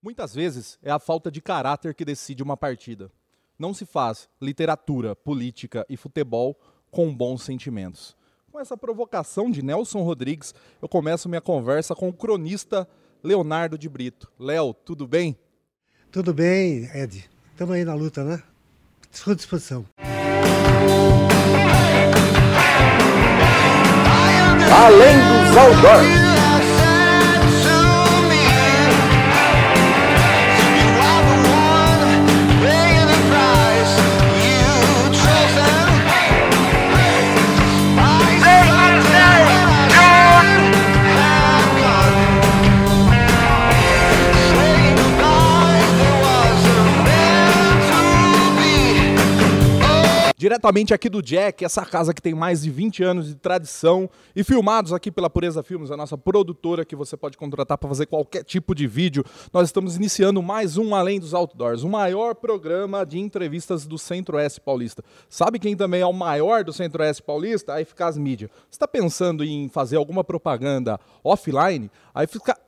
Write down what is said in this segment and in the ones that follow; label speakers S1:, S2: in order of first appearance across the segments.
S1: Muitas vezes é a falta de caráter que decide uma partida. Não se faz literatura, política e futebol com bons sentimentos. Com essa provocação de Nelson Rodrigues, eu começo minha conversa com o cronista Leonardo de Brito. Léo, tudo bem?
S2: Tudo bem, Ed. Estamos aí na luta, né? Sua disposição.
S3: Além dos outdoors.
S1: Diretamente aqui do Jack, essa casa que tem mais de 20 anos de tradição e filmados aqui pela Pureza Filmes, a nossa produtora que você pode contratar para fazer qualquer tipo de vídeo. Nós estamos iniciando mais um Além dos Outdoors, o maior programa de entrevistas do Centro-Oeste Paulista. Sabe quem também é o maior do Centro-Oeste Paulista? A Eficaz Mídia. Você está pensando em fazer alguma propaganda offline? A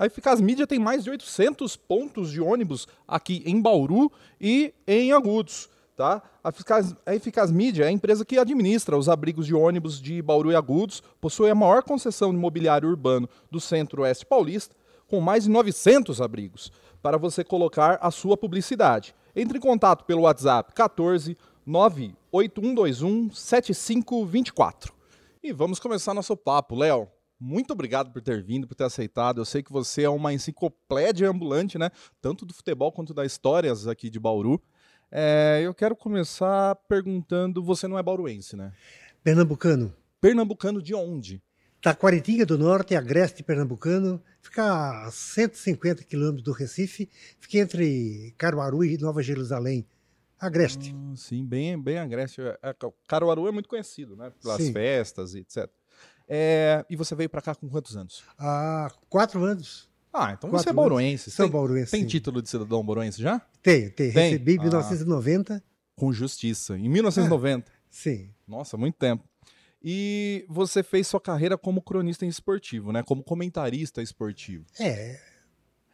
S1: Eficaz Mídia tem mais de 800 pontos de ônibus aqui em Bauru e em Agudos. Tá? A Eficaz, a Eficaz Mídia é a empresa que administra os abrigos de ônibus de Bauru e Agudos, possui a maior concessão de mobiliário urbano do centro-oeste paulista, com mais de 900 abrigos, para você colocar a sua publicidade. Entre em contato pelo WhatsApp 14 98121 7524. E vamos começar nosso papo. Léo, muito obrigado por ter vindo, por ter aceitado. Eu sei que você é uma enciclopédia ambulante, né? Tanto do futebol quanto das histórias aqui de Bauru. É, eu quero começar perguntando: você não é bauruense, né?
S2: Pernambucano.
S1: Pernambucano de onde?
S2: Taquaritinga do Norte, Agreste Pernambucano, fica a 150 quilômetros do Recife, fica entre Caruaru e Nova Jerusalém. Agreste.
S1: Ah, sim, bem, bem Agreste. É, é, Caruaru é muito conhecido, né? Pelas sim. festas e etc. É, e você veio para cá com quantos anos?
S2: Há quatro anos.
S1: Ah, então você é bauruense.
S2: Sou bauruense.
S1: Tem título de cidadão bauruense já?
S2: Tenho, tenho. Tem? Recebi em ah. 1990.
S1: Com justiça. Em 1990?
S2: Ah, sim.
S1: Nossa, muito tempo. E você fez sua carreira como cronista esportivo, né? Como comentarista esportivo.
S2: É.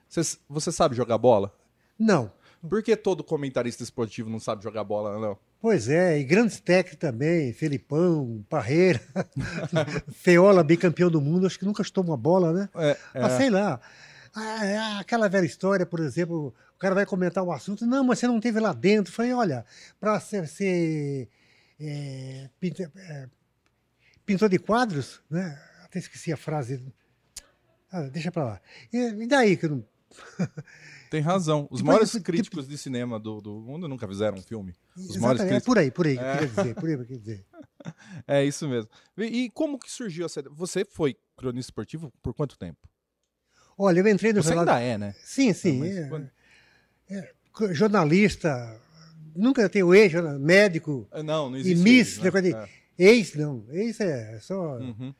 S1: Você, você sabe jogar bola?
S2: Não.
S1: Por que todo comentarista esportivo não sabe jogar bola, não?
S2: Pois é, e grandes técnicos também, Felipão, Parreira, Feola, bicampeão do mundo, acho que nunca estou uma bola, né? É, é. Mas sei lá. Ah, é aquela velha história, por exemplo, o cara vai comentar o assunto, não, mas você não teve lá dentro. Eu falei, olha, para ser, ser é, pintor, é, pintor de quadros, né? Até esqueci a frase. Ah, deixa para lá. E, e daí que eu não.
S1: Tem razão. Os maiores críticos de cinema do, do mundo nunca fizeram um filme. Os
S2: maiores críticos... É por aí, por aí, é. dizer, por aí, dizer.
S1: É isso mesmo. E como que surgiu essa Você foi cronista esportivo por quanto tempo?
S2: Olha, eu entrei no
S1: Você jornal... ainda é, né?
S2: Sim, sim. É, quando... é, jornalista, nunca tenho ex, médico.
S1: Ah, não, não existe.
S2: E miss, né? de... é. ex, não. Ex é só. Uhum.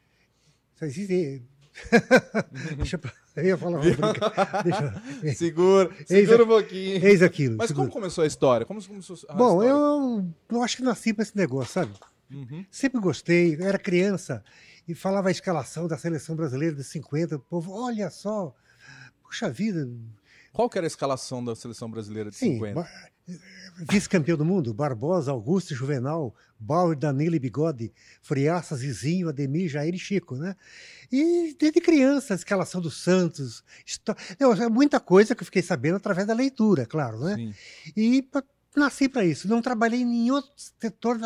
S2: Só existe. Deixa eu ia falar
S1: Deixa... Segura, segura um pouquinho.
S2: Eis aquilo.
S1: Mas
S2: segura.
S1: como começou a história? Como começou
S2: a Bom, eu, eu acho que nasci para esse negócio, sabe? Uhum. Sempre gostei, era criança e falava a escalação da seleção brasileira de 50, o povo, olha só, puxa vida.
S1: Qual que era a escalação da seleção brasileira de Sim, 50?
S2: Vice-campeão do mundo, Barbosa, Augusto, Juvenal, Bauer, Danilo e Bigode, Friaça, Zizinho, Ademir, Jair e Chico, né? E desde criança, a escalação do Santos, Não, é muita coisa que eu fiquei sabendo através da leitura, claro, né? Sim. E nasci para isso. Não trabalhei em outro setor,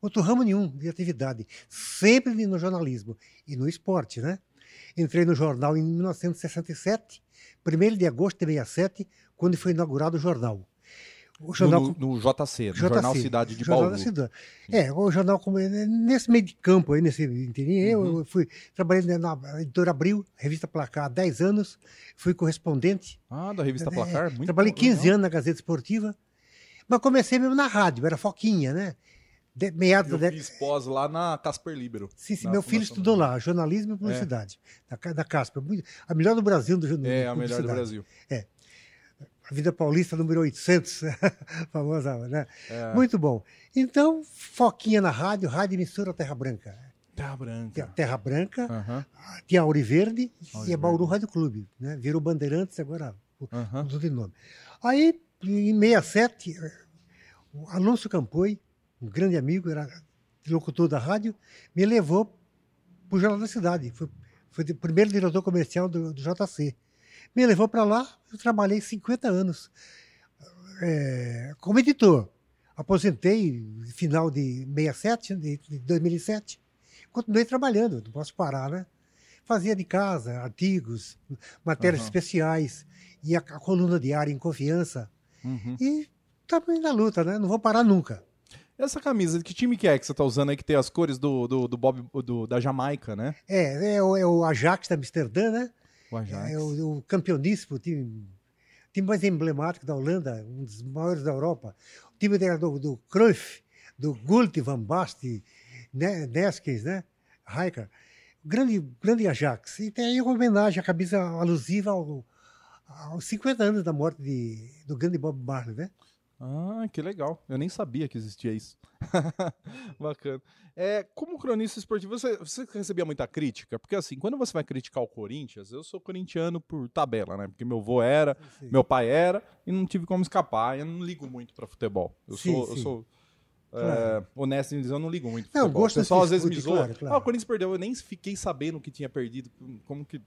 S2: outro ramo nenhum de atividade. Sempre no jornalismo e no esporte, né? Entrei no jornal em 1967, 1 de agosto de 67, quando foi inaugurado o jornal.
S1: O jornal no, no, no JC, no JC, Jornal Cidade de Jornal Bauru. Cidade.
S2: É, o jornal como nesse meio de campo aí, nesse inteirinho, uhum. eu fui trabalhei na editora Abril, revista Placar há 10 anos, fui correspondente.
S1: Ah, da revista é, Placar, muito
S2: Trabalhei 15 legal. anos na Gazeta Esportiva. Mas comecei mesmo na rádio, era foquinha, né?
S1: De, meados eu da fiz pós lá na Casper Libero.
S2: Sim, sim meu filho estudou lá, jornalismo e publicidade, é. da, Casper. A melhor do Brasil. Do,
S1: do é, a melhor do Brasil.
S2: É. A Vida Paulista número 800, famosa, né? É. Muito bom. Então, foquinha na rádio, rádio emissora Terra Branca.
S1: Terra Branca.
S2: Terra Branca, uhum. tinha Auri Verde e a Bauru Rádio Clube. Né? Virou Bandeirantes, agora
S1: Aham.
S2: mudou de nome. Aí, em 67, o Alonso Campoi, um grande amigo, era locutor da rádio, me levou para o Jornal da Cidade. Foi, foi o primeiro diretor comercial do, do JC. Me levou para lá, eu trabalhei 50 anos é, como editor. Aposentei no final de 67, de, de 2007. Continuei trabalhando, não posso parar, né? Fazia de casa artigos, matérias
S1: Aham.
S2: especiais, e a, a coluna diária em confiança.
S1: Uhum.
S2: E estamos na luta, né? Não vou parar nunca.
S1: Essa camisa, que time que é que você tá usando aí que tem as cores do, do, do Bob do- da Jamaica, né?
S2: É, é, o, é o Ajax de Amsterdã, né?
S1: O Ajax.
S2: É o, o campeoníssimo, o time, time mais emblemático da Holanda, um dos maiores da Europa. O time era do, do Cruyff, do Gult, Van Basten, né, Neskens, né? Rijker. Grande, grande Ajax. E tem aí uma homenagem, a camisa alusiva ao- aos 50 anos da morte de, do grande Bob Marley, né?
S1: Ah, que legal. Eu nem sabia que existia isso. Bacana. É, como cronista esportivo, você, você recebia muita crítica? Porque assim, quando você vai criticar o Corinthians, eu sou corintiano por tabela, né? Porque meu avô era,
S2: Sim.
S1: meu pai era, e não tive como escapar. Eu não ligo muito pra futebol. Eu
S2: Sim,
S1: sou, eu
S2: sim.
S1: sou é, honesto em dizer, eu não ligo muito
S2: Não, gosto
S1: o pessoal às vezes me zoa.
S2: claro, claro.
S1: Ah, o Corinthians perdeu, eu nem fiquei sabendo que tinha perdido. Como que.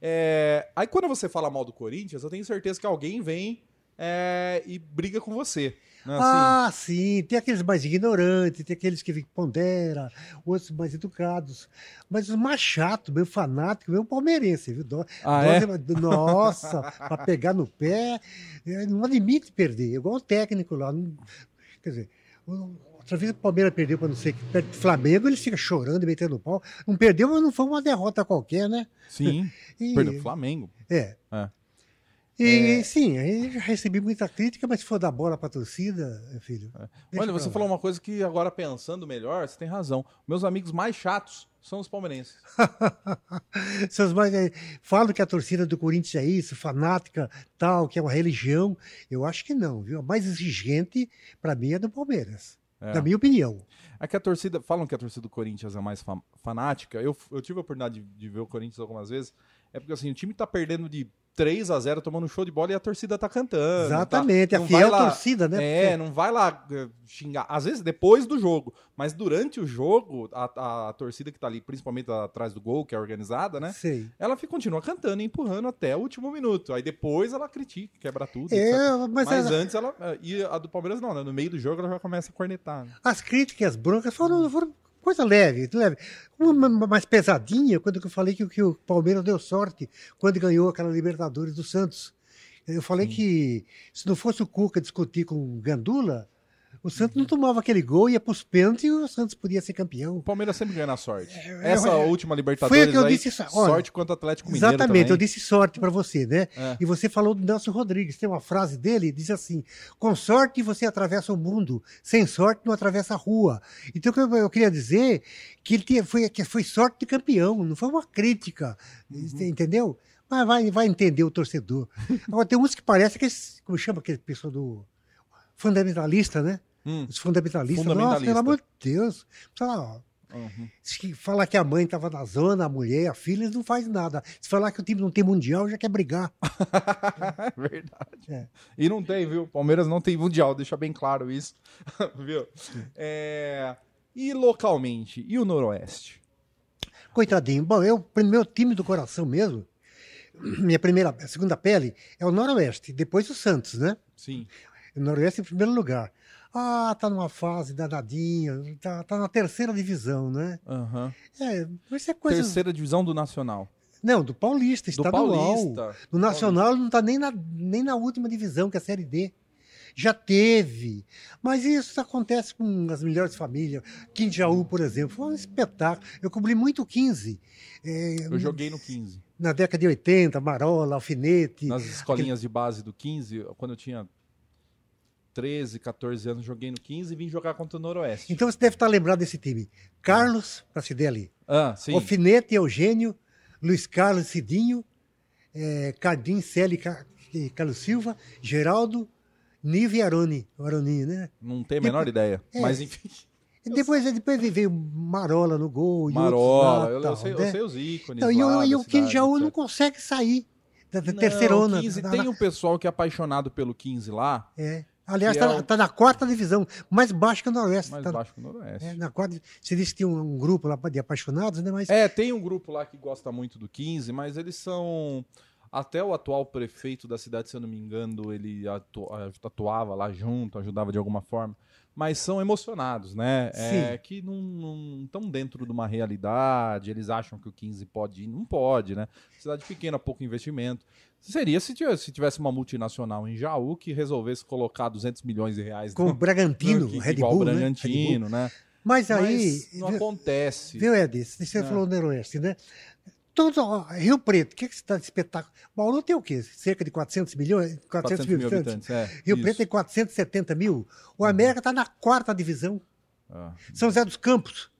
S1: É, Aí quando você fala mal do Corinthians, eu tenho certeza que alguém vem é, e briga com você. Né? Assim,
S2: Ah, sim, tem aqueles mais ignorantes, tem aqueles que ponderam, outros mais educados. Mas os mais chatos, meio fanático, meio palmeirense, viu? Dó-
S1: Ah, é?
S2: Nossa, para pegar no pé, é, não admite perder, igual o técnico lá. não- quer dizer, outra vez o Palmeiras perdeu para não sei que, perto do Flamengo, eles ficam chorando e metendo pau. Não perdeu, mas não foi uma derrota qualquer, né?
S1: Sim,
S2: E-
S1: perdeu o Flamengo.
S2: É.
S1: É.
S2: E sim, aí já recebi muita crítica, mas se for dar bola pra torcida, filho. deixa
S1: Olha, você
S2: lá.
S1: falou uma coisa que agora pensando melhor, você tem razão. Meus amigos mais chatos são os palmeirenses.
S2: Seus mais, falam que a torcida do Corinthians é isso, fanática, tal, que é uma religião. Eu acho que não, viu? A mais exigente, pra mim, é do Palmeiras.
S1: É.
S2: Na minha opinião.
S1: É que a torcida. Falam que a torcida do Corinthians é mais fa- fanática. Eu, eu tive a oportunidade de, de ver o Corinthians algumas vezes. É porque assim, o time tá perdendo de 3 a 0 tomando um show de bola e a torcida tá cantando.
S2: Exatamente,
S1: tá,
S2: a fiel
S1: lá-
S2: torcida, né?
S1: É, não vai lá eh, xingar. Às vezes depois do jogo. Mas durante o jogo, a, a torcida que tá ali, principalmente atrás do gol, que é organizada, né?
S2: Sei.
S1: Ela fica, continua cantando e empurrando até o último minuto. Aí depois ela critica, quebra tudo.
S2: É,
S1: etc.
S2: mas
S1: Mas,
S2: ela-
S1: antes ela. eh, E a do Palmeiras não, né? No meio do jogo ela já começa a cornetar. né?
S2: as críticas, as broncas foram, foram coisa leve, leve. Uma ma- mais pesadinha, quando eu falei que, o- que o Palmeiras deu sorte quando ganhou aquela Libertadores do Santos. Eu falei que se não fosse o Cuca discutir com o Gandula, o Santos não tomava aquele gol, ia para os pênaltis e o Santos podia ser campeão.
S1: O Palmeiras sempre ganha na sorte.
S2: é,
S1: Essa
S2: é,
S1: última Libertadores
S2: foi o que eu
S1: aí,
S2: disse, olha,
S1: sorte quanto Atlético Mineiro
S2: Exatamente, eu
S1: também.
S2: disse sorte para você, né?
S1: É.
S2: E você falou do Nelson Rodrigues, tem uma frase dele, diz assim: com sorte você atravessa o mundo, sem sorte não atravessa a rua. Então o eu, eu queria dizer que ele tinha- foi, que foi sorte de campeão, não foi uma crítica,
S1: Uhum.
S2: entendeu? Mas vai, vai entender o torcedor. Agora tem uns que parece que, como chama aquele pessoal do fundamentalista, né?
S1: Hum,
S2: Os fundamentalistas. Nossa,
S1: Fundamentalista.
S2: pelo amor de Deus. Lá, ó,
S1: uhum.
S2: se falar que a mãe estava na zona, a mulher, a filha, eles não faz nada. Se falar que o time não tem mundial, já quer brigar.
S1: É verdade.
S2: É.
S1: E não tem, viu? Palmeiras não tem mundial, deixa bem claro isso. viu? É, E localmente? E o Noroeste?
S2: Coitadinho. Bom, eu, meu time do coração mesmo, minha primeira, segunda pele, é o Noroeste, depois o Santos, né?
S1: Sim.
S2: Noroeste em primeiro lugar. Ah, tá numa fase danadinha, tá, tá na terceira divisão, né?
S1: Aham.
S2: É, isso é coisa.
S1: Terceira divisão do Nacional.
S2: Não, do Paulista,
S1: Do
S2: estadual.
S1: Paulista.
S2: No Nacional não está nem na, nem na última divisão, que é a Série D. Já teve. Mas isso acontece com as melhores famílias. Quinjaú, por exemplo, foi um espetáculo. Eu cobri muito o 15. é,
S1: Eu joguei no 15.
S2: na década de 80, Marola, Alfinete.
S1: Nas escolinhas de base do 15, quando eu tinha 13, 14 anos, joguei no 15 e vim jogar contra o Noroeste.
S2: Então você deve estar lembrado desse time. Carlos, para se der ali.
S1: Ah, sim.
S2: Alfinete, Eugênio, Luiz Carlos, Cidinho, é, Cardim, Celi, Ca- e Carlos Silva, Geraldo, Nive e Aroni. O Aroninho, né?
S1: Não tenho a menor ideia.
S2: É.
S1: Mas enfim.
S2: Depois, depois veio Marola no gol. e outros
S1: Marola,
S2: lá,
S1: eu, eu
S2: tal,
S1: sei, eu
S2: né?
S1: sei os ícones.
S2: Não, e o, e Quinjaú não consegue sair da, da
S1: Não,
S2: terceirona.
S1: 15,
S2: da-
S1: tem
S2: da-
S1: um pessoal que é apaixonado pelo 15 lá,
S2: é. Aliás,
S1: que é o-
S2: tá na quarta divisão, mais baixo que o Noroeste.
S1: mais
S2: tá-
S1: baixo que o Noroeste.
S2: é, na quarta, você disse que tinha um, um grupo lá de apaixonados, né? Mas
S1: É, tem um grupo lá que gosta muito do 15, mas eles são. Até o atual prefeito da cidade, se eu não me engano, ele atu- atuava lá junto, ajudava de alguma forma. Mas são emocionados, né? É, que não estão dentro de uma realidade, eles acham que o 15 pode ir. Não pode, né? Cidade pequena, pouco investimento. Seria se tivesse, se tivesse uma multinacional em Jaú que resolvesse colocar 200 milhões de reais
S2: com o
S1: no-
S2: Bragantino,
S1: no-
S2: Red
S1: igual
S2: Bull,
S1: o
S2: né?
S1: Bragantino, né?
S2: Mas aí,
S1: Mas não acontece.
S2: viu Ed, você
S1: É.
S2: falou no Noroeste, né? Todo, ó, Rio Preto, o que, que você está de espetáculo? Bauru tem o quê? Cerca de 400 milhões? 400,
S1: 400
S2: mil
S1: mil
S2: habitantes?
S1: habitantes. É,
S2: Rio
S1: isso.
S2: Preto tem 470 mil. O América está na quarta divisão.
S1: Ah.
S2: São José dos Campos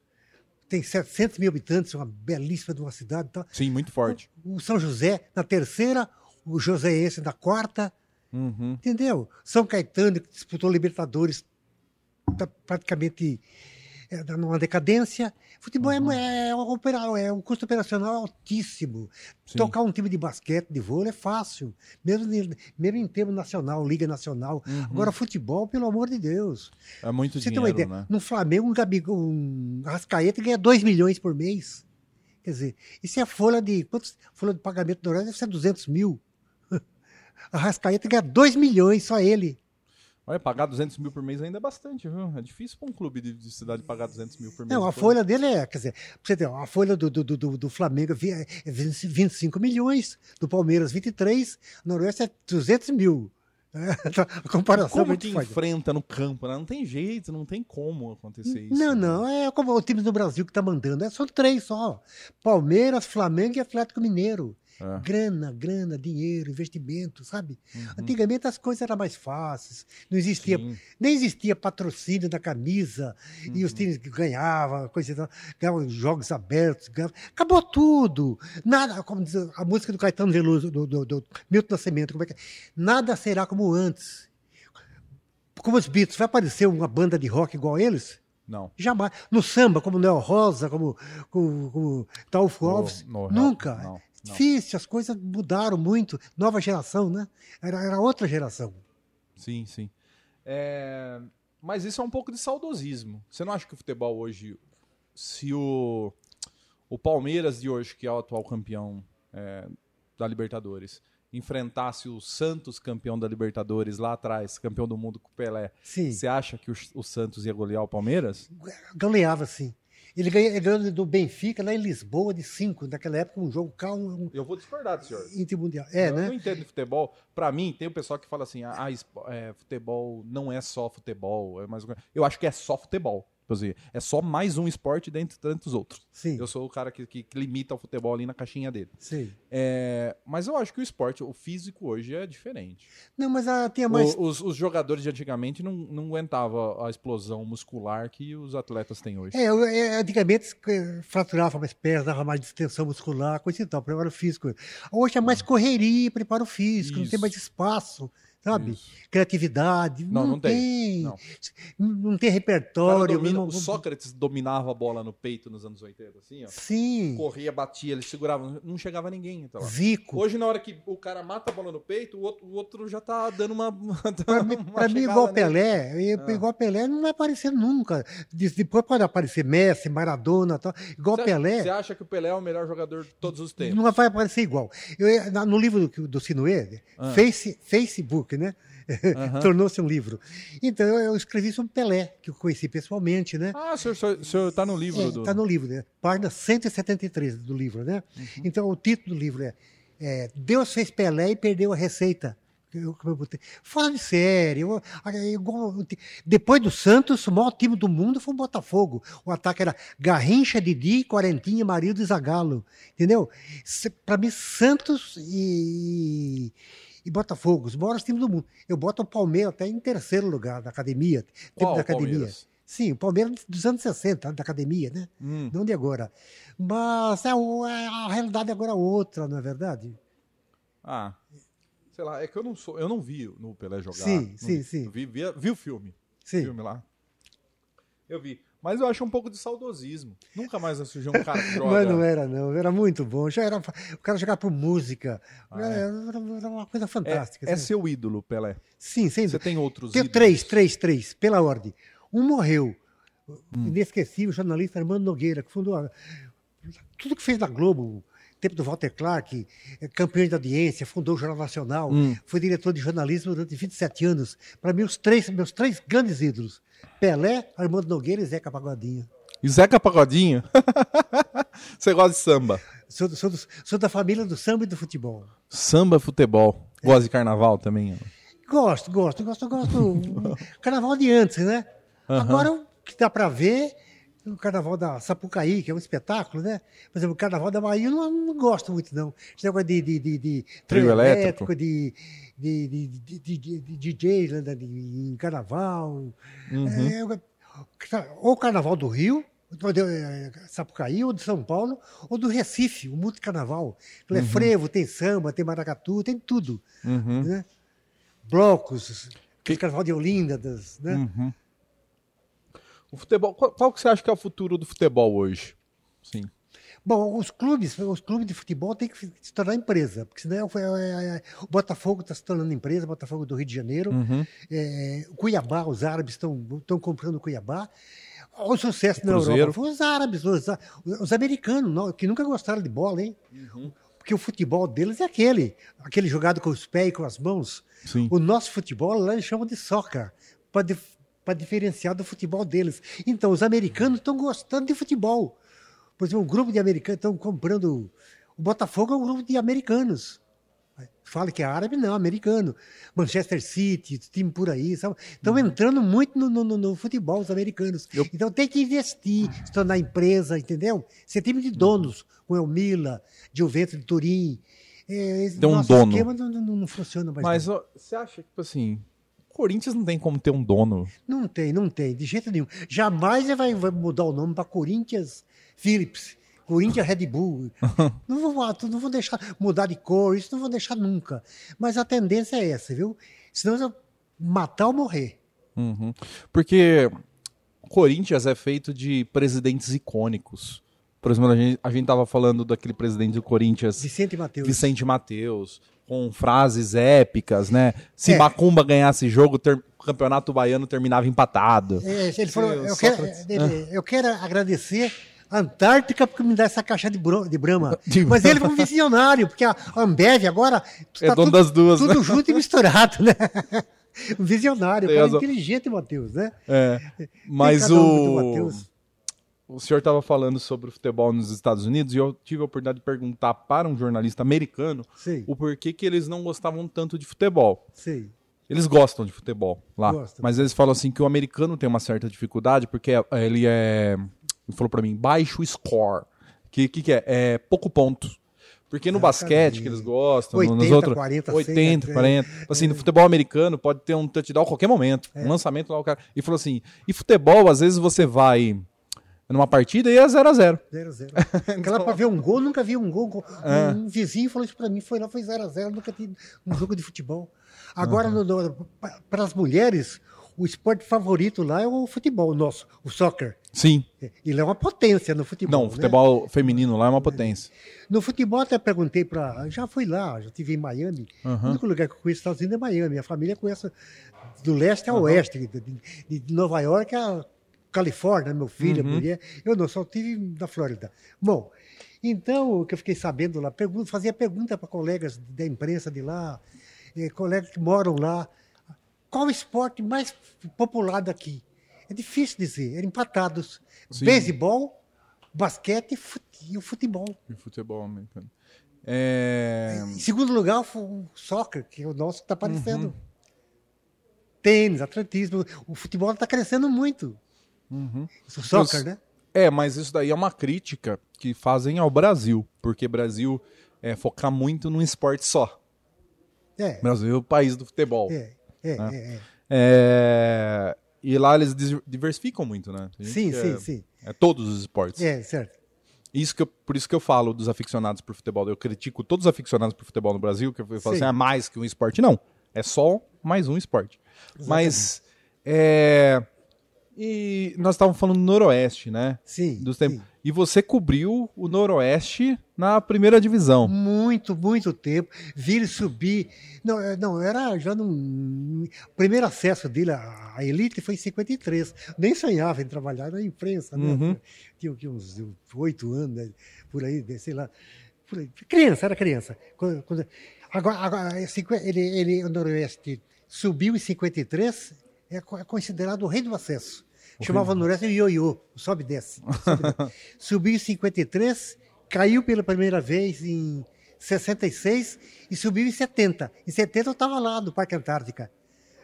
S2: tem 700 mil habitantes, uma belíssima de uma cidade. Tá?
S1: Sim, muito forte.
S2: O São José na terceira, o Joséense na quarta,
S1: Uhum.
S2: entendeu? São Caetano, que disputou Libertadores, está praticamente é, numa decadência. Futebol é-
S1: Uhum.
S2: é, um opera- é um custo operacional altíssimo.
S1: Sim.
S2: Tocar um time de basquete, de vôlei é fácil, mesmo, em- mesmo em termo nacional, Liga Nacional.
S1: Uhum.
S2: Agora, futebol, pelo amor de Deus.
S1: É muito
S2: você
S1: dinheiro,
S2: uma ideia,
S1: né?
S2: no Flamengo, um, Gabigol, um Arrascaeta ganha 2 milhões por mês. Quer dizer, isso é a folha de. Quantos, folha de pagamento do Horário deve ser 200 mil. A Arrascaeta ganha 2 milhões, só ele.
S1: Olha, pagar 200 mil por mês ainda é bastante, viu? É difícil para um clube de, de cidade pagar 200 mil por mês.
S2: Não, a
S1: Pô,
S2: folha dele é, quer dizer, pra você ter, a folha do, do, do, do- Flamengo é vi- é 20 25 milhões, do Palmeiras 23, do Noroeste é 200 mil. É, a comparação é
S1: Como
S2: muito
S1: que
S2: forte.
S1: enfrenta no campo, né? Não tem jeito, não tem como acontecer isso.
S2: Não,
S1: né?
S2: não, é como o time do Brasil que está mandando. É, são três só: Palmeiras, Flamengo e Atlético Mineiro.
S1: É.
S2: Grana, grana, dinheiro, investimento, sabe?
S1: Uhum.
S2: Antigamente as coisas eram mais fáceis. Não existia,
S1: Sim.
S2: nem existia patrocínio da camisa e
S1: Uhum.
S2: os times que ganhavam, coisa e ganhavam jogos abertos, ganhavam, acabou tudo. Nada, como diz a música do Caetano Veloso, do, do, do Milton Nascimento, como é que é? Nada será como antes. Como os Beatles, vai aparecer uma banda de rock igual eles?
S1: Não.
S2: Jamais. No samba, como Neo Rosa, como, como, como Taufo Alves,
S1: no-
S2: nunca.
S1: não.
S2: Difícil, as coisas mudaram muito. Nova geração, né? Era, era outra geração.
S1: Sim, sim. É, Mas isso é um pouco de saudosismo. Você não acha que o futebol hoje, se o, o Palmeiras de hoje, que é o atual campeão é, da Libertadores, enfrentasse o Santos campeão da Libertadores lá atrás, campeão do mundo com o Pelé,
S2: Sim.
S1: você acha que o, o Santos ia golear o Palmeiras?
S2: Goleava, sim. Ele ganha- ele ganhou do Benfica lá em Lisboa de 5, naquela época, um jogo calmo, um
S1: Eu vou discordar do senhor.
S2: intermundial. É,
S1: eu não
S2: né?
S1: entendo de futebol. Pra mim, tem o pessoal que fala assim: ah, é, futebol não é só futebol. É mais... uma coisa." Eu acho que é só futebol. Tipo assim, é só mais um esporte dentre tantos outros.
S2: Sim,
S1: Eu sou o cara que, que- limita o futebol ali na caixinha dele.
S2: sim.
S1: É, mas eu acho que o esporte, o físico hoje é diferente.
S2: Não, mas ah, tinha mais.
S1: O- os, os jogadores de antigamente não, não aguentavam a explosão muscular que os atletas têm hoje.
S2: É, é, antigamente fraturava mais pernas, dava mais distensão muscular, coisa e tal, preparo físico. Hoje é mais correria, preparo físico, não tem
S1: Isso.
S2: mais espaço, sabe?
S1: Isso.
S2: Criatividade.
S1: Não,
S2: Não,
S1: não tem.
S2: tem.
S1: Não.
S2: Não tem repertório.
S1: domina-
S2: não-
S1: o Sócrates dominava a bola no peito nos anos 80, assim, ó.
S2: Sim.
S1: Corria, batia, ele segurava, não chegava ninguém lá.
S2: Zico.
S1: Hoje, na hora que o cara mata a bola no peito, o outro, o outro já tá dando uma.
S2: Pra mim,
S1: uma
S2: pra mim,
S1: chegada
S2: igual
S1: nele.
S2: Pelé, eu-
S1: Ah.
S2: igual Pelé não vai aparecer nunca. De- Depois pode aparecer Messi, Maradona, tal. igual
S1: Você-
S2: Pelé.
S1: Você acha que o Pelé é o melhor jogador de todos os tempos?
S2: Não vai aparecer igual. Eu, no livro do, do Sinuê,
S1: Ah.
S2: Face, Facebook, né?
S1: Aham.
S2: Tornou-se um livro. Então eu, escrevi sobre Pelé, que eu conheci pessoalmente, né?
S1: Ah, o senhor, o senhor- o senhor tá no livro do.
S2: Está no livro, né? Página 173 do livro, né?
S1: Uhum.
S2: Então o título do livro é, é, Deus fez Pelé e perdeu a receita. Eu, como eu botei. Fala de sério. é depois do Santos, o maior time do mundo foi o Botafogo. O ataque era Garrincha, Didi, Quarentinha, Marildo e Zagallo. Entendeu? Para mim, Santos e, e Botafogo, os maiores times do mundo. Eu boto o Palmeiras até em terceiro lugar da academia. Tempo da
S1: o
S2: academia.
S1: Palmeiras?
S2: Sim, o Palmeiras dos anos 60, da academia, né?
S1: Hum.
S2: Não de agora. Mas é, o- é a realidade agora é outra, não é verdade?
S1: Ah, sei lá, é que eu não sou, eu não vi no Pelé jogar.
S2: Sim, sim,
S1: vi.
S2: sim.
S1: Vi, vi, vi o filme,
S2: Sim.
S1: filme lá. Eu vi, Mas eu acho um pouco de saudosismo. Nunca mais vai surgir um cara que joga.
S2: Mas não era, não. Era muito bom. Já era, o cara jogava por música.
S1: Ah,
S2: era,
S1: é.
S2: era uma coisa
S1: É,
S2: fantástica.
S1: é
S2: assim.
S1: seu ídolo, Pelé.
S2: Sim, sem
S1: Você tem outros
S2: Tem
S1: ídolos?
S2: três, três, três, pela ordem. Um morreu.
S1: Hum.
S2: Inesquecível, jornalista Armando Nogueira, que fundou a- tudo que fez na Globo, tempo do Walter Clark, é, campeão de audiência, fundou o Jornal Nacional,
S1: Hum.
S2: foi diretor de jornalismo durante 27 anos. Para mim, os três, meus três grandes ídolos: Pelé, Armando Nogueira e Zeca Pagodinho.
S1: E Zeca Pagodinho? Você gosta de samba?
S2: Sou, sou, sou da família do samba e do futebol.
S1: Samba, futebol. Gosta de carnaval também?
S2: Gosto, gosto, gosto, gosto. carnaval de antes, né? Agora o que dá para ver, o carnaval da Sapucaí, que é um espetáculo, né? Por exemplo, o carnaval da Bahia eu não, não gosto muito, não. Esse negócio de, de, de, de
S1: Trio elétrico.
S2: de, de, de, de, de, de, DJ né, em carnaval. É, eu- ou o carnaval do Rio, eh, Sapucaí, ou de São Paulo, ou do Recife, o multicarnaval. É frevo, tem samba, tem maracatu, tem tudo
S1: Uhum.
S2: né? blocos, aquele carnaval de Olinda, das, né?
S1: Uhum. O futebol, qual, qual que você acha que é o futuro do futebol hoje? Sim.
S2: Bom, os clubes, os clubes de futebol têm que se tornar empresa, porque senão é- é- é- o Botafogo está se tornando empresa, o Botafogo do Rio de Janeiro,
S1: Uhum.
S2: é, o Cuiabá, os árabes estão estão comprando o Cuiabá. O sucesso na
S1: Cruzeiro.
S2: Europa foi os árabes, os, os americanos, não, que nunca gostaram de bola, hein?
S1: Uhum.
S2: Porque o futebol deles é aquele, aquele jogado com os pés e com as mãos.
S1: Sim.
S2: O nosso futebol lá eles chamam de soccer, para diferenciar do futebol deles. Então, os americanos estão gostando de futebol. Por exemplo, um grupo de americanos estão comprando. O Botafogo é um grupo de americanos. Fala que é árabe, não, americano. Manchester City, time por aí. sabe? Estão entrando muito no, no- no- futebol, os americanos.
S1: Eu-
S2: Então tem que investir, se tornar empresa, entendeu? Ser time de donos, com El Mila, Juventus de Turim. É,
S1: Tem um
S2: nosso
S1: dono.
S2: esquema não, não- não funciona mais.
S1: Mas ó, você acha que, tipo assim, o Corinthians não tem como ter um dono?
S2: Não tem, não tem, de jeito nenhum. Jamais vai, vai mudar o nome para Corinthians Philips, Corinthians Red Bull. não, vou, não vou deixar mudar de cor, isso não vou deixar nunca. Mas a tendência é essa, viu? Senão matar ou morrer.
S1: Uhum. Porque Corinthians é feito de presidentes icônicos. Por exemplo, a gente, a gente tava falando daquele presidente do Corinthians,
S2: Vicente Matheus.
S1: Vicente Mateus, com frases épicas, né? Se
S2: É.
S1: Macumba ganhasse jogo, ter- o campeonato baiano terminava empatado.
S2: É, ele falou, eu,
S1: Sócrates.
S2: quero, ele- eu quero agradecer a Antártica por me dar essa caixa de, bro- de Brahma.
S1: De
S2: Mas ele foi um visionário, porque a Ambev agora
S1: É dono das duas,
S2: tudo
S1: né?
S2: junto e misturado, né? Um visionário, um cara inteligente, Matheus, né?
S1: É, mas
S2: um
S1: o. o senhor estava falando sobre o futebol nos Estados Unidos e eu tive a oportunidade de perguntar para um jornalista americano
S2: Sei,
S1: o porquê que eles não gostavam tanto de futebol.
S2: sei.
S1: Eles gostam de futebol lá, mas eles falam assim que o americano tem uma certa dificuldade porque é- ele é, ele falou para mim, baixo score. Que que, que é? É pouco ponto. Porque no
S2: Ah,
S1: basquete que eles gostam,
S2: 80,
S1: nos outros
S2: 40,
S1: 80,
S2: 100,
S1: 40. Assim, no futebol americano pode ter um touchdown a qualquer momento,
S2: É.
S1: um lançamento lá o cara. E falou assim: "E futebol, às vezes você vai numa partida e é 0 a 0.
S2: 0 0 Aquela pra ver um gol, nunca vi um gol.
S1: É.
S2: Um vizinho falou isso pra mim, foi lá, foi 0 a 0 nunca tive um jogo de futebol. Agora, para as mulheres, o esporte favorito lá é o futebol nosso, o soccer.
S1: Sim.
S2: Ele é uma potência no futebol.
S1: Não, o
S2: né?
S1: futebol feminino lá é uma potência.
S2: No futebol, até perguntei para. Já fui lá, já estive em Miami.
S1: Aham.
S2: O único lugar que eu conheço nos Estados Unidos é Miami. A família conhece do leste ao oeste, de, de- de Nova York a Califórnia, meu filho,
S1: Uhum.
S2: a mulher. Eu não, só estive na Flórida. Bom, então, o que eu fiquei sabendo lá, pergunta, fazia pergunta para colegas da imprensa de lá, eh, colegas que moram lá. Qual o esporte mais popular daqui? É difícil dizer, eram empatados.
S1: Sim.
S2: Beisebol, basquete e fute- e o futebol.
S1: E futebol americano. É...
S2: Em segundo lugar, o soccer, que é o nosso que está aparecendo.
S1: Uhum.
S2: Tênis, atletismo. O futebol está crescendo muito.
S1: Uhum.
S2: Soccer, né?
S1: É, mas isso daí é uma crítica que fazem ao Brasil, porque Brasil é focar muito num esporte só.
S2: É,
S1: Brasil é o país do futebol.
S2: é, é,
S1: né?
S2: é, é.
S1: É, E lá eles diversificam muito, né?
S2: Sim, sim,
S1: é,
S2: sim.
S1: É todos os esportes.
S2: É, certo.
S1: Isso que eu- por isso que eu falo dos aficionados por futebol. Eu critico todos os aficionados por futebol no Brasil, que eu falo
S2: Sim.
S1: assim, é mais que um esporte. Não, é só mais um esporte. Mas é, E nós estávamos falando do Noroeste, né?
S2: Sim.
S1: Dos tempos.
S2: sim.
S1: E você cobriu o Noroeste na primeira divisão.
S2: Muito, muito tempo. Vi ele subir. Não, é, não era já num. O primeiro acesso dele à elite foi em 53. Nem sonhava em trabalhar na imprensa, né?
S1: Uhum.
S2: Tinha, tinha uns oito anos, né? por aí, sei lá. Por aí. Criança, era criança. Quando- quando- agora, agora, é ele, ele, o Noroeste subiu em 53, é é considerado o rei do acesso. Chamava o Noroeste o ioiô, sobe e desce. sobe desce. Subiu em 53, caiu pela primeira vez em 66 e subiu em 70. Em 70 eu estava lá no Parque Antártica.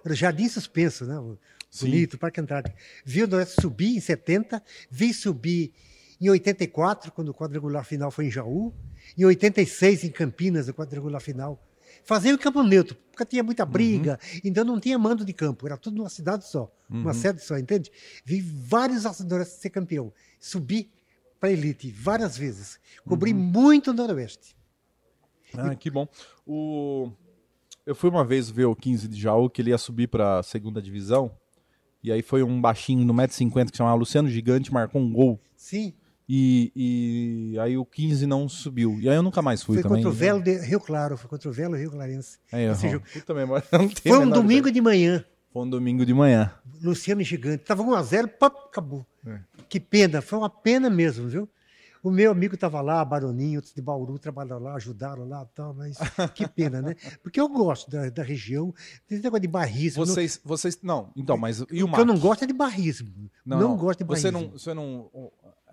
S2: Era Jardim Suspenso, né? O
S1: Sim.
S2: Bonito, Parque Antártica. Vi o Noroeste subir em 70, vi subir em 84, quando o quadrangular final foi em Jaú, em 86 em Campinas, o quadrangular final. Fazia o campo neutro, porque tinha muita briga, então não tinha mando de campo, era tudo numa cidade só, uma sede só, entende? Vi vários Noroeste ser campeão, subi para a elite várias vezes, cobri muito o Noroeste.
S1: Ah, que bom. O... Eu fui uma vez ver o 15 de Jaú, que ele ia subir para a segunda divisão. E aí foi um baixinho no 1,50m que chamava Luciano Gigante, marcou um gol.
S2: Sim,
S1: E, e aí o 15 não subiu. E aí eu nunca mais fui
S2: foi
S1: também.
S2: contra o Velo de Rio Claro, foi contra o Velo Rio Clarense.
S1: É,
S2: Esse jogo.
S1: puta memória, não tenho
S2: Foi um domingo
S1: ideia.
S2: de manhã,
S1: Foi um domingo de manhã.
S2: Luciano Gigante. Tava 1 a 0 pop, acabou.
S1: É.
S2: Que pena, foi uma pena mesmo, viu? O meu amigo estava lá, Baroninho, outros de Bauru trabalharam lá, ajudaram lá e tal, mas que pena, né? Porque eu gosto da, da região, tem esse negócio de barrismo.
S1: Vocês, vocês. Não, então, mas. E o
S2: o que eu não gosto é de barrismo. Não, gosto de
S1: Você
S2: barrismo.
S1: não, você não.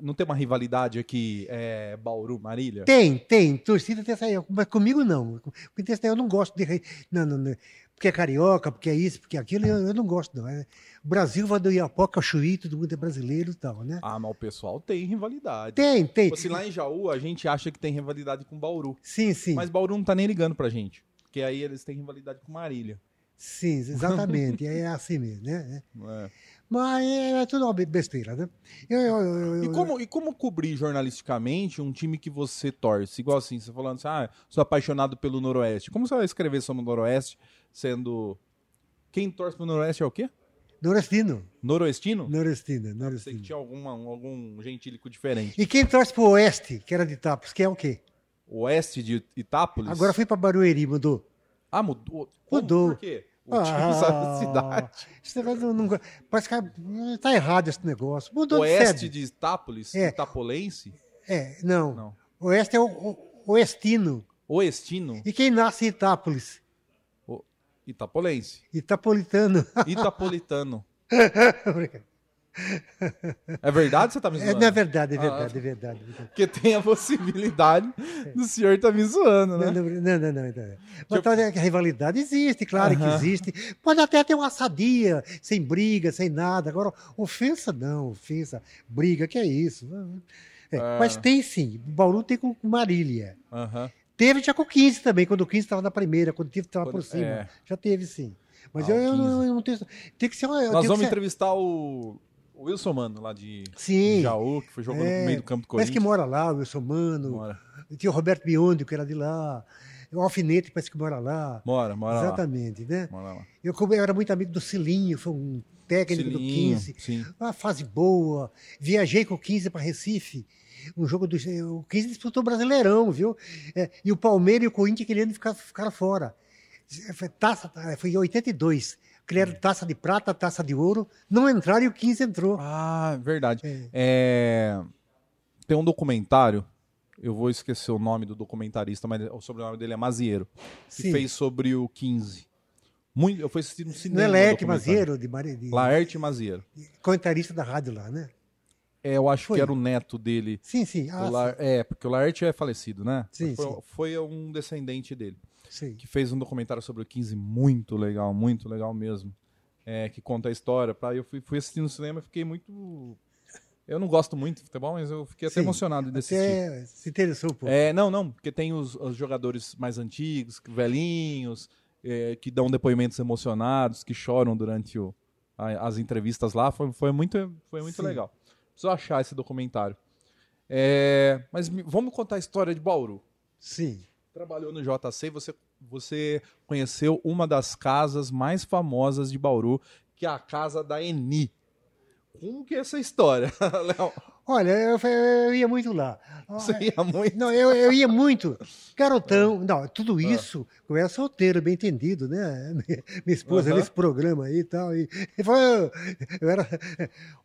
S1: Não tem uma rivalidade aqui, é, Bauru, Marília?
S2: Tem, tem, torcida tem essa aí, mas comigo não. Aí, eu não gosto de. Não, não, não. Porque é carioca, porque é isso, porque é aquilo, eu, eu não gosto, não. É, o Brasil vai do Iapoca, Chuí, todo mundo é brasileiro e tal, né?
S1: Ah, mas o pessoal tem rivalidade.
S2: Tem, tem.
S1: Tipo assim, lá em Jaú, a gente acha que tem rivalidade com Bauru.
S2: Sim, sim.
S1: Mas Bauru não tá nem ligando pra gente. Porque aí eles têm rivalidade com Marília.
S2: Sim, exatamente. é assim mesmo, né?
S1: É.
S2: Mas é, tudo uma be- besteira, né? Eu, eu- eu-
S1: E como, e como cobrir jornalisticamente um time que você torce? Igual assim, você falando assim, ah, sou apaixonado pelo Noroeste. Como você vai escrever sobre o Noroeste sendo. Quem torce pro Noroeste é o quê?
S2: Nordestino.
S1: Noroestino?
S2: Nordestino,
S1: Você que
S2: nordestino.
S1: tinha alguma, um- algum gentílico diferente.
S2: E quem torce pro Oeste, que era de Tapos, que é o quê?
S1: Oeste de Itápolis?
S2: Agora foi para Barueri, mudou.
S1: Ah, mudou. Como?
S2: Mudou.
S1: Por quê? Time saiu da cidade.
S2: Esse negócio não, não, parece que tá errado esse negócio. Mudou de
S1: Oeste
S2: sede.
S1: de Itápolis?
S2: É.
S1: Itapolense?
S2: É, não.
S1: Não.
S2: Oeste é o, o- oestino.
S1: Oestino?
S2: E quem nasce em Itápolis?
S1: O- Itapolense.
S2: Itapolitano.
S1: Itapolitano. É verdade você tá me
S2: É,
S1: zoando?
S2: não é verdade, é
S1: Ah,
S2: verdade, é verdade. é verdade.
S1: Porque tem a possibilidade do senhor tá me zoando, né?
S2: Não, não, não, não, não, não. Mas a rivalidade existe, claro que
S1: Aham.
S2: existe. Pode até ter uma sadia, sem briga, sem nada. Agora, ofensa não, ofensa, briga, que é isso? É,
S1: Ah.
S2: Mas tem sim. O Bauru tem com Marília.
S1: Aham.
S2: Teve já com o 15 também, quando o 15 estava na primeira, quando o 15 estava por cima.
S1: é.
S2: Já teve sim. Mas
S1: Ah,
S2: eu, eu não,
S1: 15.
S2: eu não tenho. Tem que ser uma.
S1: Nós vamos
S2: que ser-
S1: entrevistar o, o Wilson Mano, lá de,
S2: Sim.
S1: Jaú, que foi jogando
S2: É,
S1: no meio do campo do
S2: Parece que
S1: Corinthians.
S2: mora lá, o Wilson Mano.
S1: Mora,
S2: Tinha o Roberto Biondi, que era de lá. O Alfinete parece que mora lá.
S1: mora, mora lá.
S2: Exatamente, né?
S1: Mora lá.
S2: Eu, eu era muito amigo do Cilinho, foi um técnico do
S1: Cilinho,
S2: 15.
S1: Sim.
S2: Uma fase boa. Viajei com o 15 para Recife. Um jogo do. O 15 disputou o Brasileirão, viu? É, e o Palmeiras e o Corinthians querendo ficar, ficar fora. Foi, taça, foi em 82. Criaram taça de prata, taça de ouro. Não entraram e o 15 entrou.
S1: Ah, verdade.
S2: É.
S1: É, Tem um documentário, eu vou esquecer o nome do documentarista, mas o sobrenome dele é Maziero, que
S2: Sim.
S1: fez sobre o 15. Muito, eu fui assistir no cinema.
S2: Não é Laerte. Maziero, de, de,
S1: Laerte Maziero.
S2: comentarista da rádio lá, né?
S1: É, eu acho
S2: Foi.
S1: que era o neto dele.
S2: Sim, sim. Ah,
S1: La- É, porque o Laerte é falecido, né?
S2: Sim,
S1: foi,
S2: sim.
S1: foi um descendente dele.
S2: Sim.
S1: que fez um documentário sobre o 15 muito legal, muito legal mesmo. É, que conta a história. Pra, eu fui, fui assistir no cinema e fiquei muito. Eu não gosto muito de futebol, mas eu fiquei até
S2: Sim,
S1: emocionado de assistir.
S2: Se interessou um pouco.
S1: É, não, não, porque tem os, os jogadores mais antigos, velhinhos, é, que dão depoimentos emocionados, que choram durante o, a- as entrevistas lá. Foi, foi muito, foi muito
S2: Sim.
S1: legal. Preciso achar esse documentário. É, mas me- vamos contar a história de Bauru
S2: Sim.
S1: Trabalhou no JC, você, você conheceu uma das casas mais famosas de Bauru, que é a casa da Eni. Como que é essa história, Léo?
S2: Olha, eu, eu ia muito lá.
S1: Você ia muito?
S2: Não, eu, eu ia muito. Garotão. Não, tudo isso, eu era solteiro, bem entendido, né? Minha esposa nesse programa aí e tal. E, e falou, eu era.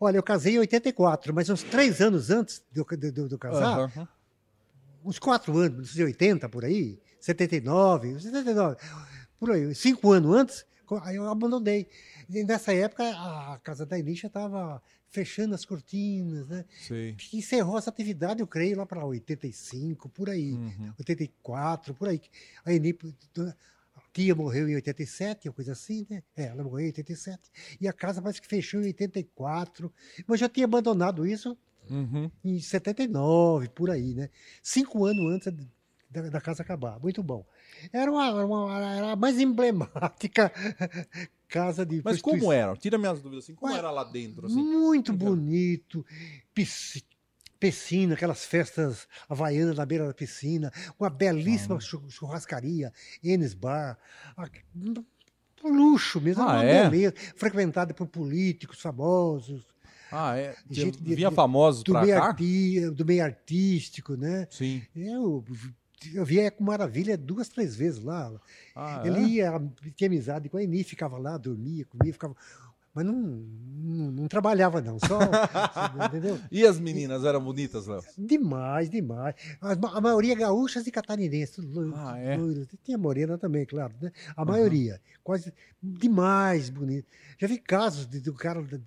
S2: Olha, eu casei em 84, mas uns três anos antes de eu, eu casar. Uns quatro anos, de 80 por aí, 79, 79, por aí, cinco anos antes, aí eu abandonei. E nessa época, a casa da Elisha estava fechando as cortinas, né?
S1: Sei.
S2: Encerrou essa atividade, eu creio, lá para 85, por aí,
S1: Uhum.
S2: 84, por aí. A Eni, a tia morreu em 87, uma coisa assim, né? É, ela morreu em 87. E a casa parece que fechou em 84. Mas eu já tinha abandonado isso
S1: Uhum.
S2: em 79, por aí, né? Cinco anos antes da, da casa acabar. Muito bom. Era, uma, uma- era a mais emblemática casa de
S1: Mas como era? Tira minhas dúvidas assim. Como
S2: Ué,
S1: era lá dentro, assim?
S2: Muito
S1: era?
S2: bonito. Pisci- Piscina, aquelas festas havaianas na beira da piscina, uma
S1: Ah.
S2: belíssima chu- churrascaria, Enes Bar, um luxo mesmo,
S1: Ah,
S2: uma
S1: é?
S2: beleza, frequentada por políticos famosos,
S1: Ah, é?
S2: Gente de- de-
S1: famosos
S2: do meio,
S1: cá?
S2: arti- do meio artístico, né?
S1: Sim.
S2: Eu, eu via com maravilha duas, três vezes lá.
S1: Ah,
S2: Ele
S1: é?
S2: ia, tinha amizade com a Eni, ficava lá, dormia, comia, ficava. Mas não, não, não trabalhava, não. Só. entendeu?
S1: E as meninas eram bonitas, Léo?
S2: Demais, demais. A, a maioria gaúchas e catarinenses,
S1: Ah, é?
S2: Tinha morena também, claro, né? A maioria. Quase demais bonito. Já vi casos de, do cara de-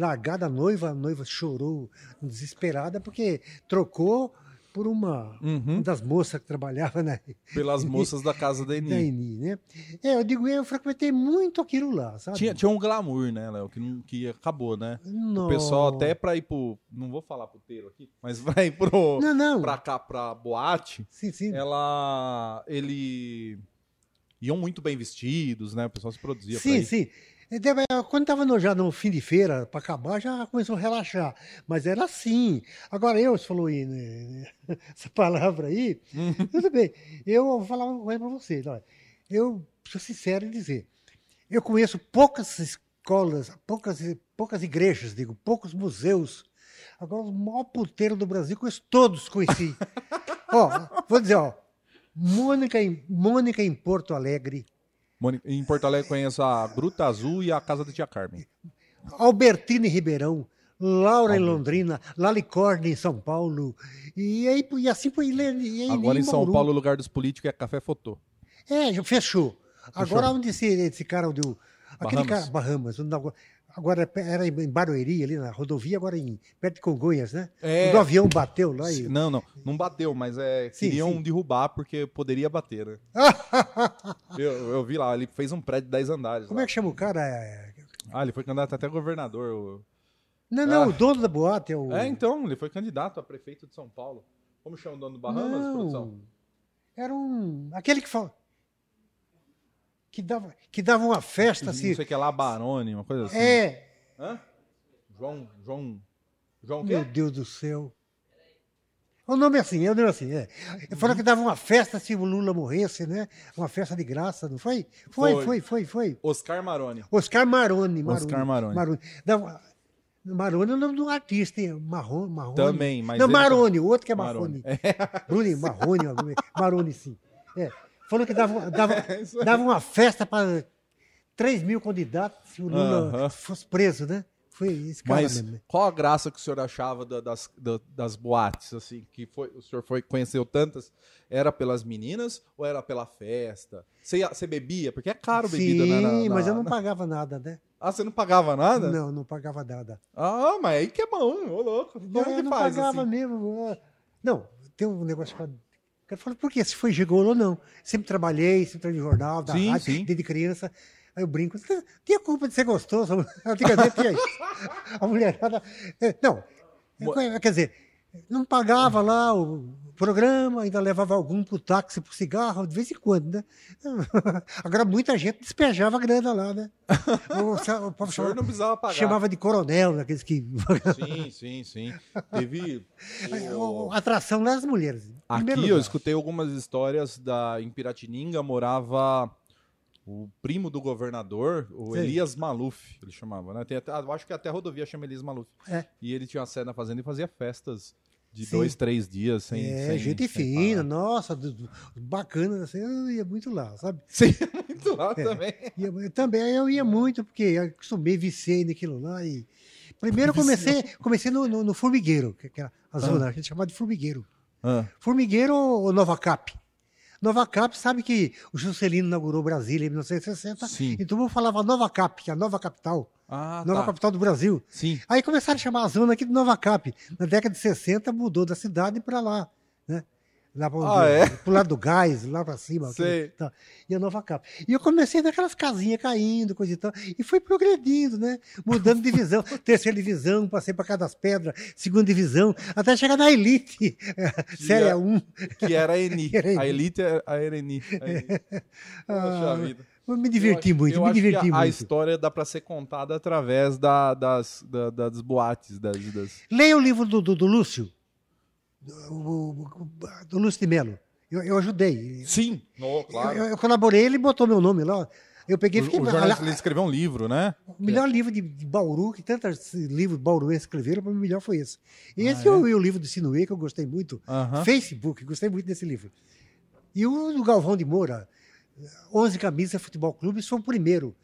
S2: de- largar da noiva, a noiva chorou desesperada porque trocou por uma,
S1: Uhum.
S2: uma das moças que trabalhava na,
S1: Pelas moças da casa da
S2: da
S1: Eni.
S2: Eni, né? É, eu digo, eu frequentei muito aquilo lá, sabe?
S1: Tinha, tinha um glamour, né, Léo? Que, não- que acabou, né? O
S2: Não.
S1: pessoal até pra ir pro... Não vou falar puteiro aqui, mas ir pro...
S2: Não, não.
S1: Pra cá, pra boate,
S2: Sim, sim.
S1: ela... Ele... Iam muito bem vestidos, né? O pessoal se produzia
S2: Sim, sim. Então, é, Quando estava já no fim de feira, para acabar, já começou a relaxar. Mas era assim. Agora, eu, você falou aí, né, essa palavra aí,
S1: Uhum.
S2: tudo bem. Eu vou falar uma coisa para você. olha. Eu sou sincero em dizer, eu conheço poucas escolas, poucas, poucas igrejas, digo, poucos museus. Agora, o maior puteiro do Brasil, conheço todos, conheci. ó, vou dizer, ó, Mônica em, Mônica em Porto Alegre,
S1: Mônica- Em Porto Alegre conheço a Gruta Azul e a Casa da Tia Carmen.
S2: Albertina em Ribeirão, Laura em
S1: Albertina.
S2: Londrina, Lalicorne em São Paulo, e, aí, e assim foi. E, aí,
S1: Agora em São
S2: Bauru.
S1: Paulo o lugar dos políticos é Café Fotô.
S2: É, já fechou. Agora onde esse, esse cara, onde o, aquele
S1: Bahamas.
S2: cara, Bahamas, onde agora- era em Barueri, ali na rodovia, agora em, perto de Congonhas, né?
S1: É.
S2: Quando o avião bateu lá e...
S1: Não, não, não bateu, mas é,
S2: Sim,
S1: queriam
S2: sim.
S1: derrubar porque poderia bater, né? eu, eu vi lá, ele fez um prédio de 10 andares.
S2: Como
S1: lá.
S2: é que chama o cara? É-
S1: Ah, ele foi candidato até governador. o-
S2: Não, não,
S1: Ah.
S2: o dono da boate é o...
S1: É, então, ele foi candidato a prefeito de São Paulo. Como chama o dono do Bahamas,
S2: não,
S1: produção?
S2: era um... Aquele que fala... Que dava, que dava uma festa assim...
S1: Não sei que lá, Barone, uma coisa assim.
S2: É,
S1: Hã? João, João, João
S2: Meu? Deus do céu. O nome é assim, é o nome é assim, é. Falou que dava uma festa se o Lula morresse, né? Uma festa de graça, não foi? Foi,
S1: Foi.
S2: foi, foi, foi.
S1: Oscar Maroni.
S2: Oscar Maroni. Maroni
S1: Oscar Maroni.
S2: Dava- Maroni é o nome do artista, hein? Marrone, Marrone.
S1: Também, mas
S2: Não, Maroni, o outro que é
S1: Maroni.
S2: Marrone. Bruni, Marrone, Maroni, sim. É. Falou que dava, dava,
S1: É
S2: dava uma festa para 3 mil candidatos se o Lula fosse preso, né? Foi esse cara
S1: Mas
S2: mesmo. né?
S1: qual a graça que o senhor achava da- das, da- das boates, assim, que foi, o senhor foi, conheceu tantas? Era pelas meninas ou era pela festa? Você, você bebia? Porque é caro bebida,
S2: Sim,
S1: né? na- na-
S2: mas eu não
S1: na-
S2: pagava nada, né?
S1: Ah, você não pagava nada?
S2: Não, não pagava nada.
S1: Ah, mas aí que é bom, ô louco. Como
S2: eu
S1: que
S2: não
S1: faz
S2: pagava
S1: assim?
S2: mesmo. Não, tem um negócio. Cara falou, por quê? Se foi gigolo ou não? Sempre trabalhei, sempre trabalhei no jornal, da
S1: Sim,
S2: rádio,
S1: sim.
S2: desde criança. Aí eu brinco, "Não tinha culpa de ser gostoso. Antigamente tinha isso. A mulherada. é, Não, quer dizer, não pagava lá o programa, ainda levava algum pro táxi, pro cigarro, de vez em quando, né? Agora muita gente despejava a grana lá, né? O, o povo
S1: O
S2: chamava,
S1: não precisava pagar.
S2: chamava de coronel, aqueles que.
S1: Sim, sim, sim. Teve. o-
S2: A atração das mulheres.
S1: Aqui eu
S2: lugar.
S1: escutei algumas histórias da em Piratininga morava o primo do governador, o
S2: Sei.
S1: Elias Maluf, ele chamava, né? Até, acho que até a rodovia chama Elias Maluf.
S2: É.
S1: E ele tinha uma sede na fazenda e fazia festas de
S2: Sim.
S1: dois, três dias sem.
S2: é,
S1: sem-
S2: gente
S1: sem
S2: fina,
S1: parar.
S2: nossa, bacana, assim, eu ia muito lá, sabe?
S1: Sim, muito lá
S2: É.
S1: também.
S2: Ia- eu também eu ia muito, porque eu acostumei, viciei naquilo lá. E... Primeiro eu comecei, comecei no, no, no Formigueiro, que era a zona, a gente chamava de Formigueiro.
S1: Ah,
S2: Formigueiro ou Nova Cap? Nova Cap, sabe que o Juscelino inaugurou Brasília em 1960,
S1: Sim.
S2: então eu falava Nova Cap, que é a nova capital,
S1: ah
S2: nova
S1: tá.
S2: capital do Brasil.
S1: Sim.
S2: Aí começaram a chamar a zona aqui de Nova Cap. Na década de 60 mudou da cidade para lá, né? Lá para
S1: Ah, é?
S2: pro lado do gás, lá para cima.
S1: Sei.
S2: aquele- tá. E a Nova Cap. E eu comecei naquelas casinhas caindo, coisa e tal. E fui progredindo, né? Mudando divisão. Terceira divisão, passei para cada das pedras, segunda divisão, até chegar na Elite, Série
S1: é-
S2: 1.
S1: Que era a Eni.
S2: Era a
S1: Elite é a Ereni. A Eni. Poxa
S2: Ah,
S1: vida.
S2: Eu me diverti
S1: Eu acho-
S2: muito,
S1: eu
S2: me diverti
S1: a, a
S2: muito.
S1: história dá pra ser contada através da- das, da- das boates, das, das-
S2: Leia o livro do, do, do Lúcio, do, do Lúcio de Melo. Eu, eu ajudei.
S1: Sim, no, claro.
S2: Eu, eu colaborei, ele botou meu nome lá. Eu peguei e
S1: o,
S2: fiquei.
S1: o jornalista ele escreveu um livro, né?
S2: O melhor livro de, de Bauru, que tantos livros bauruenses escreveram, para mim o melhor foi esse. E
S1: Ah,
S2: esse
S1: é?
S2: é? o, o livro do Sinuê, que eu gostei muito.
S1: Aham.
S2: Facebook, gostei muito desse livro. E o do Galvão de Moura, 11 Camisas Futebol Clube, isso foi o primeiro.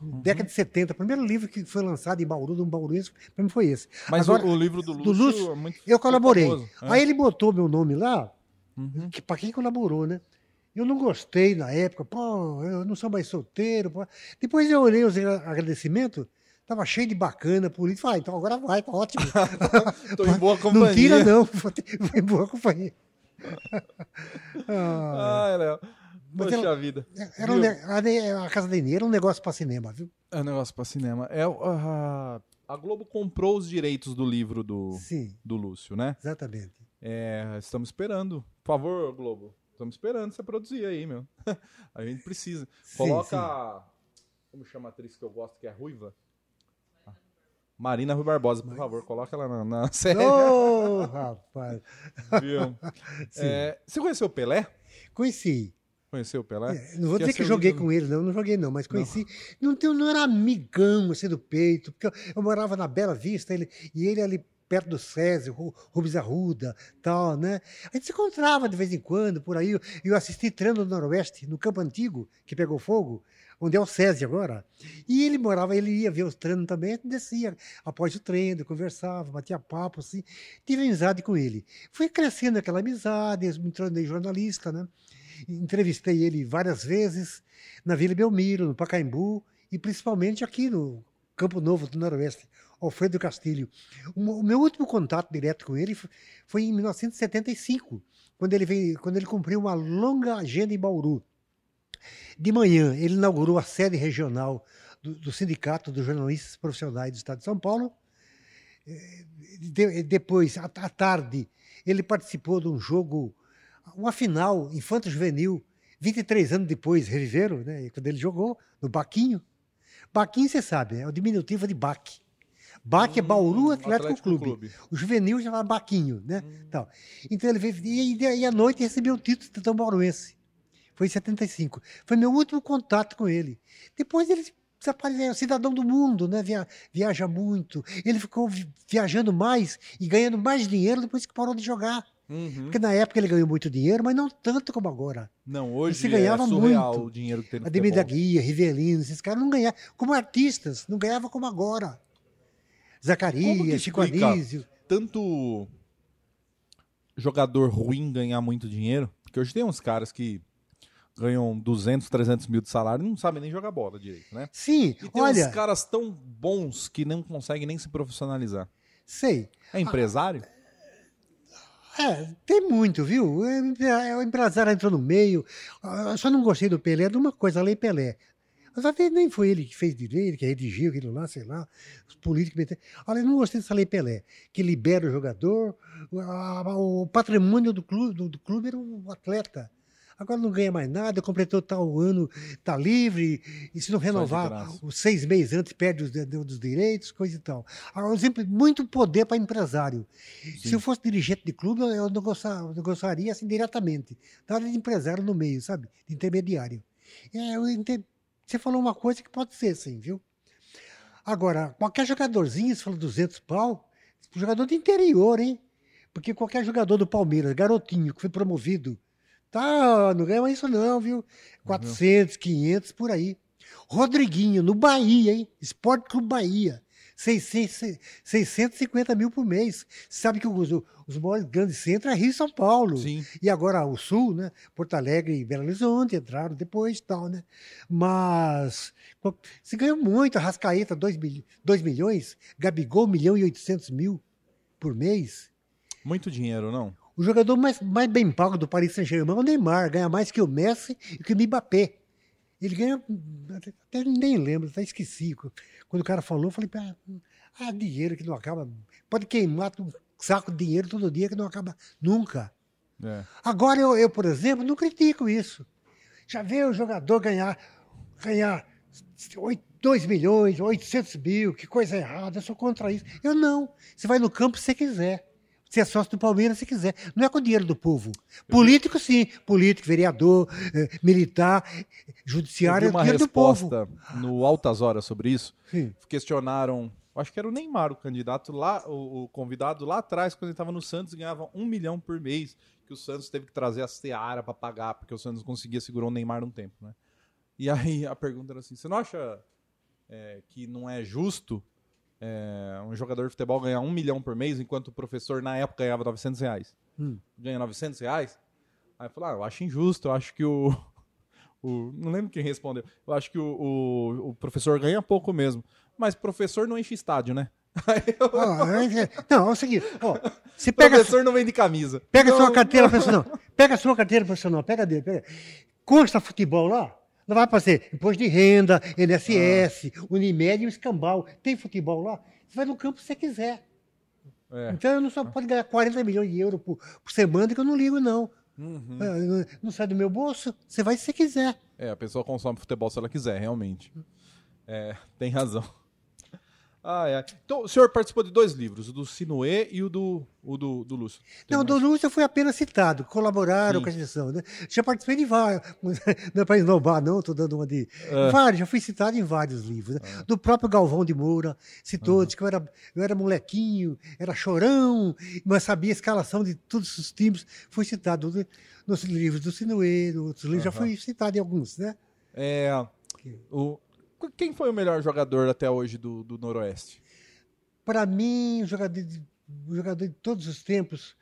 S1: Uhum.
S2: Década de 70, o primeiro livro que foi lançado em Bauru, de um bauruense, para mim foi esse.
S1: Mas
S2: Agora,
S1: o, o livro do
S2: do
S1: Lúcio,
S2: Lúcio,
S1: é muito
S2: eu colaborei.
S1: famoso, é.
S2: Aí ele botou meu nome lá,
S1: Uhum.
S2: que para quem colaborou, né? Eu não gostei na época, pô, eu não sou mais solteiro. Pô. Depois eu olhei os agra- agradecimentos, tava cheio de bacana, político. Falei, ah, então agora vai, tá ótimo.
S1: Tô em boa companhia.
S2: não tira, não, vou em boa companhia. Ah,
S1: Ah, Léo.
S2: Mas
S1: Poxa
S2: ela-
S1: vida.
S2: era um a, a Casa da Inês era um negócio para cinema, viu?
S1: É um negócio pra cinema. É, a, a Globo comprou os direitos do livro do,
S2: Sim,
S1: do Lúcio, né?
S2: exatamente.
S1: É, estamos esperando. Por favor, Globo. Estamos esperando você produzir aí, meu. a gente precisa.
S2: Sim,
S1: Coloca. Como chama a atriz que eu gosto, que é ruiva? Ah, Marina Rui Barbosa, por favor, coloca ela na, na série.
S2: Ô, rapaz.
S1: Viu?
S2: Sim.
S1: É, você conheceu o Pelé?
S2: Conheci.
S1: Conheceu o Pelé?
S2: É, não vou
S1: Que é
S2: dizer que
S1: seu
S2: joguei
S1: ídolo.
S2: com ele, não, não joguei não, mas conheci. Não, tenho- não era amigão assim do peito, porque eu, eu morava na Bela Vista ele, e ele ali perto do César, Ru- Rubens Arruda, tal, né? A gente se encontrava de vez em quando por aí. Eu, assisti treino do Noroeste, no Campo Antigo, que pegou fogo, onde é o César agora. E ele morava, ele ia ver os treinos também, a gente descia após o treino, conversava, batia papo, assim. Tive amizade com ele. Fui crescendo aquela amizade, eu me tornei jornalista, né? Entrevistei ele várias vezes na Vila Belmiro, no Pacaembu e principalmente aqui no Campo Novo do Noroeste, Alfredo Castilho. O, meu último contato direto com ele foi em 1975, quando ele, veio, quando ele cumpriu uma longa agenda em Bauru. De manhã, ele inaugurou a sede regional do, do Sindicato dos Jornalistas Profissionais do Estado de São Paulo. Eh, de- depois, à à tarde, ele participou de um jogo, uma final infanto-juvenil, 23 anos depois, reviveram, né? quando ele jogou, no Baquinho. Baquinho, você sabe, né, é o diminutivo de Baque. Baque é Bauru
S1: Hum,
S2: Atlético, Clube. O juvenil chamava Baquinho, né? Tal. Então ele veio, e, e- à noite recebeu o título de cidadão bauruense. Foi em 75. Foi meu último contato com ele. Depois ele desapareceu, cidadão do mundo, né? Via- viaja muito. Ele ficou vi- viajando mais e ganhando mais dinheiro depois que parou de jogar.
S1: Uhum.
S2: Porque na época ele ganhou muito dinheiro, mas não tanto como agora.
S1: Não, hoje
S2: Você ganhava
S1: é surreal
S2: muito.
S1: o dinheiro que tem no
S2: Ademir da. Guia, Rivelino, esses caras não ganhavam. Como artistas, não ganhavam como agora. Zacarias, Chico? Anísio.
S1: Tanto jogador ruim ganhar muito dinheiro, porque hoje tem uns caras que ganham 200, 300 mil de salário e não sabem nem jogar bola direito, né?
S2: Sim,
S1: E tem
S2: olha,
S1: uns caras tão bons que não conseguem nem se profissionalizar.
S2: sei.
S1: É empresário?
S2: É, tem muito, viu? É, O empresário entrou no meio. Ah, Eu só não gostei do Pelé de uma coisa, a Lei Pelé. Mas até nem foi ele que fez direito, que redigiu aquilo lá, sei lá. Os políticos. Olha, eu não gostei dessa Lei Pelé, que libera o jogador. O patrimônio do clube, do, do clube era o atleta. Agora não ganha mais nada, completou tal ano, está livre, e se não renovar os seis meses antes, perde os, dos direitos, coisa e tal. Agora, sempre muito poder para empresário. Se eu fosse dirigente de clube, eu- eu negociar- negociaria assim diretamente. Nada de empresário no meio, sabe? De intermediário. É, Você falou uma coisa que pode ser, sim, viu? Agora, qualquer jogadorzinho, você falou 200 pau, jogador do interior, hein? Porque qualquer jogador do Palmeiras, garotinho, que foi promovido, tá, não ganha isso não, viu? 400, 500, por aí. Rodriguinho, no Bahia, hein? Esporte Clube Bahia. 600, 650 mil por mês. Você sabe que os, os maiores grandes centros é Rio e São Paulo.
S1: Sim.
S2: E agora o Sul, né? Porto Alegre e Belo Horizonte entraram depois e tal, né? Mas se ganhou muito. Arrascaeta, 2 mil, milhões. Gabigol, 1 milhão e 800 mil por mês.
S1: Muito dinheiro, não?
S2: O jogador mais, mais bem pago do Paris Saint-Germain é o Neymar. Ganha mais que o Messi e que o Mbappé. Ele ganha, até nem lembro, até esqueci. Quando o cara falou, eu falei, ah, dinheiro que não acaba. Pode queimar um saco de dinheiro todo dia que não acaba nunca.
S1: É.
S2: Agora, eu, eu, por exemplo, não critico isso. Já vê o jogador ganhar, ganhar 2 milhões, 800 mil, que coisa errada, eu sou contra isso. Eu não. Você vai no campo se você quiser. Você é sócio do Palmeiras se quiser. Não é com o dinheiro do povo. Político, sim. Político, vereador, eh, militar, judiciário, é dinheiro
S1: resposta
S2: do povo.
S1: no Altas Horas sobre isso.
S2: Sim.
S1: Questionaram, acho que era o Neymar, o candidato lá, o, o convidado lá atrás, quando ele estava no Santos, ganhava um milhão por mês, que o Santos teve que trazer a Seara para pagar, porque o Santos conseguia segurar o Neymar um tempo, né? E aí a pergunta era assim: você não acha é, que não é justo é, um jogador de futebol ganhar um milhão por mês, enquanto o professor na época ganhava 900 reais?
S2: Hum.
S1: Ganha 900 reais? Aí eu falei: ah, eu acho injusto, eu acho que o. o não lembro quem respondeu. Eu acho que o, o, o professor ganha pouco mesmo. Mas professor não enche estádio, né? Eu,
S2: não, é o seguinte, ó, você pega,
S1: professor não vende camisa.
S2: pega a
S1: Então,
S2: sua carteira profissional, pega a sua carteira profissional, pega dele, pega. Consta futebol lá, não vai fazer imposto de renda, NSS, Unimed e o escambau. Tem futebol lá? Você vai no campo se você quiser.
S1: É.
S2: Então eu não só pode ganhar 40 milhões de euros por, por semana que eu não ligo, não.
S1: Uhum.
S2: É, Não, não sai do meu bolso, você vai se você quiser.
S1: É, a pessoa consome futebol se ela quiser, realmente. É, tem razão. Ah, é. Então, o senhor participou de dois livros, o do Sinuê e o do, o do, do Lúcio. Tem
S2: Não,
S1: mais?
S2: do Lúcio foi apenas citado, colaboraram
S1: Sim.
S2: com a gestão. Né? Já participei de vários, não é para inovar, não, estou dando uma de.
S1: É.
S2: Vários, já fui citado em vários livros. né? Do próprio Galvão de Moura, citou, disse que eu era, eu era molequinho, era chorão, mas sabia a escalação de todos os times. Foi citado né? nos livros do Sinuê, nos outros livros, já fui citado em alguns, né?
S1: É, o, quem foi o melhor jogador até hoje do, do Noroeste?
S2: Para mim, o jogador, de, jogador de todos os tempos.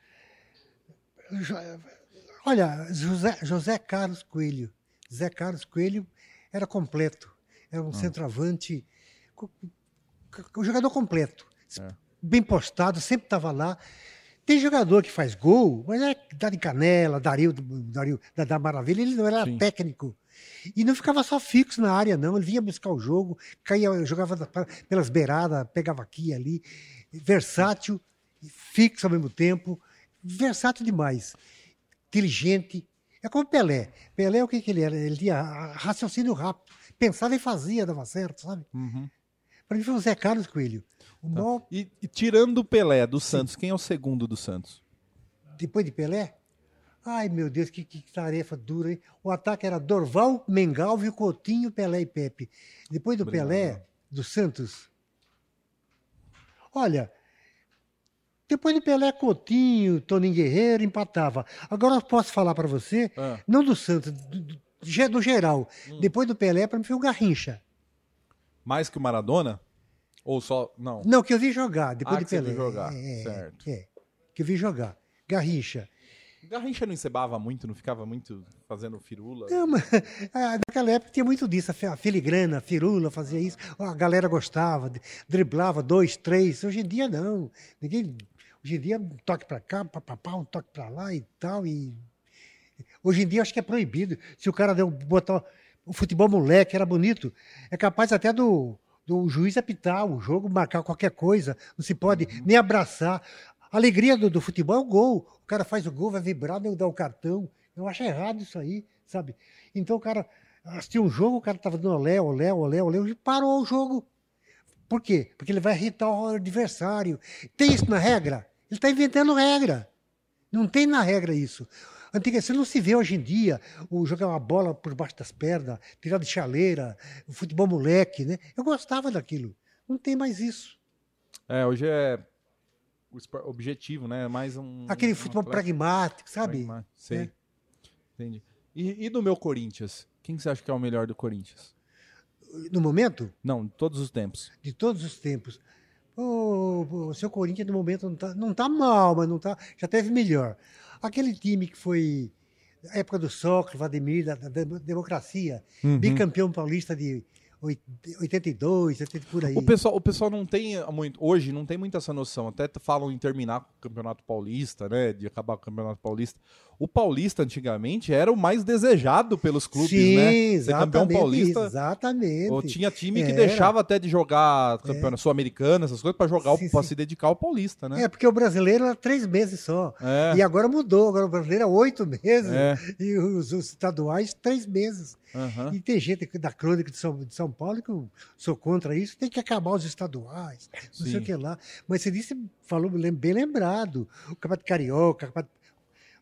S2: jo- Olha, José, José Carlos Coelho. José Carlos Coelho era completo. Era um centroavante. co- co- Um jogador completo.
S1: É.
S2: Bem postado, sempre estava lá. Tem jogador que faz gol, mas é Dari Canela, Dario, Dario da, da Maravilha, ele não era
S1: Sim.
S2: técnico. E não ficava só fixo na área, não. Ele vinha buscar o jogo, caía, jogava pelas beiradas, pegava aqui e ali. Versátil, fixo ao mesmo tempo. Versátil demais. Inteligente. É como Pelé. Pelé, o que, que ele era? Ele tinha raciocínio rápido. Pensava e fazia, dava certo, sabe?
S1: Uhum.
S2: Para mim foi o Zé Carlos Coelho. O
S1: Tá.
S2: maior,
S1: E, e tirando o Pelé do Santos, quem é o segundo do Santos?
S2: depois de Pelé, ai meu Deus, que, que tarefa dura, hein? O ataque era Dorval, Mengalvio, Coutinho, Pelé e Pepe. Depois do
S1: Obrigado.
S2: Pelé, do Santos, olha, depois do Pelé, Coutinho, Toninho Guerreiro, empatava. Agora eu posso falar para você,
S1: Ah.
S2: não do Santos, do, do, ge- do geral.
S1: Hum.
S2: Depois do Pelé, para mim foi o Garrincha.
S1: Mais que o Maradona? Ou só. Não.
S2: Não, que eu vi jogar, depois
S1: Ah,
S2: de
S1: que você
S2: Pelé.
S1: viu jogar,
S2: É, é,
S1: certo.
S2: É, que eu vi jogar. Garrincha.
S1: Garrincha não encebava muito, não ficava muito fazendo firula.
S2: Não, mas, ah, naquela época tinha muito disso, a fi- a filigrana, a firula, fazia isso, a galera gostava, driblava dois, três. Hoje em dia não. Ninguém, hoje em dia um toque para cá, papapá, um toque para lá e tal. E... Hoje em dia acho que é proibido. Se o cara deu, botar o futebol moleque, era bonito, é capaz até do, do juiz apitar o jogo, marcar qualquer coisa. Não se pode nem abraçar. A alegria do, do futebol é o gol. O cara faz o gol, vai vibrar, nem dá o cartão. Eu acho errado isso aí, sabe? Então o cara assistiu um jogo, o cara estava dando olé, olé, olé, olé, e parou o jogo. Por quê? Porque ele vai irritar o adversário. Tem isso na regra? Ele está inventando regra. Não tem na regra isso. Antiga, você não se vê hoje em dia o jogar uma bola por baixo das pernas, tirar de chaleira, o futebol moleque, né? Eu gostava daquilo. Não tem mais isso.
S1: É, hoje é objetivo, né? Mais um.
S2: Aquele futebol pragmático, sabe?
S1: pragmático. Sei.
S2: É.
S1: Entendi. E, e do meu Corinthians? Quem que você acha que é o melhor do Corinthians?
S2: No momento,
S1: Não, de todos os tempos.
S2: de todos os tempos. O, o seu Corinthians, no momento, não tá, não tá mal, mas não tá, já teve melhor. Aquele time que foi a época do Sócrates, Vladimir, da, da dem- democracia,
S1: Uhum.
S2: bicampeão paulista de 82, 70 por aí.
S1: O pessoal, o pessoal não tem muito. Hoje não tem muito essa noção. Até falam em terminar com o Campeonato Paulista, né? De acabar com o Campeonato Paulista. O Paulista, antigamente, era o mais desejado pelos clubes,
S2: Sim,
S1: né? Ser campeão paulista.
S2: Exatamente.
S1: Ou tinha time que
S2: Era.
S1: deixava até de jogar campeonato sul-americano, essas coisas, pra jogar,
S2: sim.
S1: se dedicar ao Paulista, né?
S2: É, porque o brasileiro era três meses só.
S1: É.
S2: E agora mudou, agora o brasileiro é oito meses.
S1: É.
S2: E os, os estaduais, três meses.
S1: Aham.
S2: E tem gente da crônica de São, de São Paulo que eu sou contra isso, tem que acabar os estaduais, não sei
S1: Sim.
S2: o que lá. Mas você disse, falou bem lembrado. O Campeonato Carioca, o Campeonato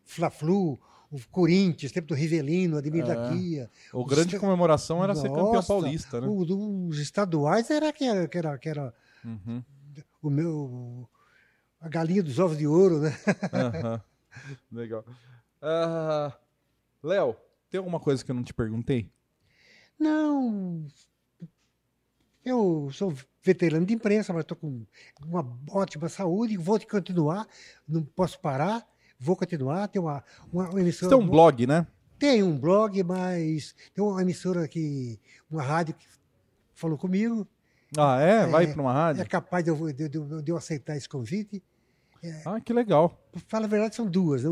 S2: Fla-Flu, o Corinthians, tempo do Rivelino, Ademir
S1: É.
S2: da Guia.
S1: O
S2: Os
S1: grande
S2: esta-
S1: comemoração era ser campeão
S2: Nossa,
S1: paulista, né?
S2: o- os estaduais era que era, que era, que era
S1: Uhum.
S2: o meu. A galinha dos ovos de ouro, né?
S1: Aham. Legal. Ah, Léo, tem alguma coisa que eu não te perguntei?
S2: Não. Eu sou veterano de imprensa, mas estou com uma ótima saúde, vou continuar, não posso parar, vou continuar. Tem uma, uma, uma
S1: Você
S2: emissora.
S1: tem um blog, né?
S2: Tem um blog, mas tem uma emissora que. uma rádio que falou comigo.
S1: Ah, é? Vai
S2: É,
S1: pra uma
S2: É
S1: rádio?
S2: capaz de eu, de, de- de eu aceitar esse convite.
S1: Ah, que legal.
S2: Fala a verdade, são duas.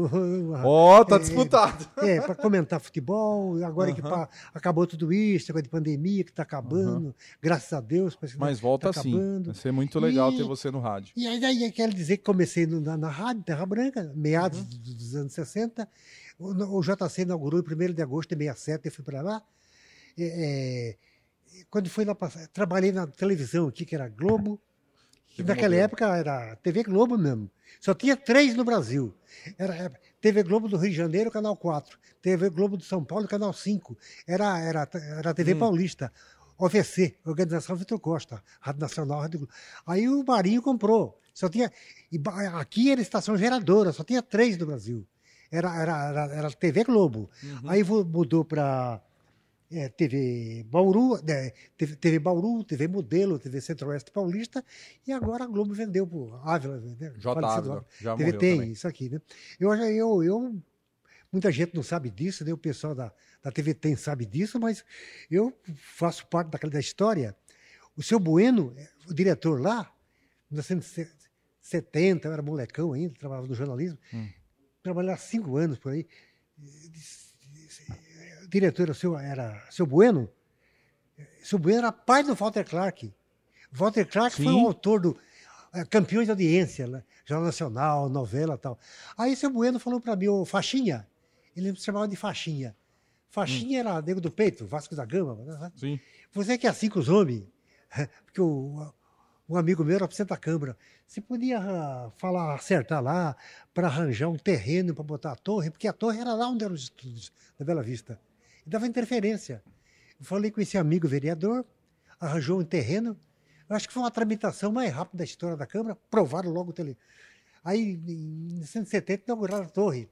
S1: Ó, tá
S2: É,
S1: disputado.
S2: É, para comentar futebol, agora que
S1: Aham.
S2: pa- acabou tudo isso, agora de pandemia que está acabando, graças a Deus. que
S1: Mas
S2: tá
S1: volta sim.
S2: acabando.
S1: Vai ser muito legal
S2: E-
S1: ter você no rádio.
S2: E aí, aí quero dizer que comecei no- na, na rádio Terra Branca, meados
S1: Uhum.
S2: dos, anos 60. O, o JC inaugurou em 1 de agosto de 67, eu fui para lá. É, é, quando fui lá, pra- trabalhei na televisão aqui, que era Globo.
S1: TV
S2: naquela época era TV Globo mesmo. Só tinha três no Brasil. Era TV Globo do Rio de Janeiro, Canal 4. TV Globo de São Paulo, Canal 5. Era, era, era TV
S1: Hum.
S2: Paulista. OVC, Organização Vitor Costa, Rádio Nacional, Rádio Globo. Aí o Marinho comprou. Só tinha. e aqui era estação geradora, só tinha três no Brasil. Era, era, era, era TV Globo.
S1: Uhum.
S2: Aí mudou para TV Bauru, né, TV, TV Bauru, TV Modelo, TV Centro-Oeste Paulista, e agora a Globo vendeu para Ávila. Né,
S1: J. Ávila, já
S2: TV tem,
S1: também.
S2: isso aqui, né? Eu, eu, eu, muita gente não sabe disso, né? O pessoal da, da TV tem sabe disso, mas eu faço parte daquela da história. O seu Bueno, o diretor lá, em 1970, eu era molecão ainda, trabalhava no jornalismo,
S1: Hum.
S2: trabalhei há cinco anos por aí. O diretor era o seu, era seu Bueno. Seu Bueno era pai do Walter Clark. Walter Clark foi
S1: Sim.
S2: o autor do eh, Campeões de Audiência, né? Jornal Nacional, novela e tal. Aí seu Bueno falou para mim, ô Faixinha, ele me chamava de Faixinha. Faixinha era nego do peito, Vasco da Gama. Né?
S1: Sim.
S2: Você que é assim com os homens, porque o, um amigo meu era presidente da Câmara, você podia ah, falar, acertar lá para arranjar um terreno para botar a torre, porque a torre era lá onde eram os estúdios da Bela Vista. E dava interferência. Eu falei com esse amigo vereador, arranjou um terreno. Eu acho que foi uma tramitação mais rápida da história da Câmara, provaram logo o tele. Aí, em 1970, inauguraram a torre.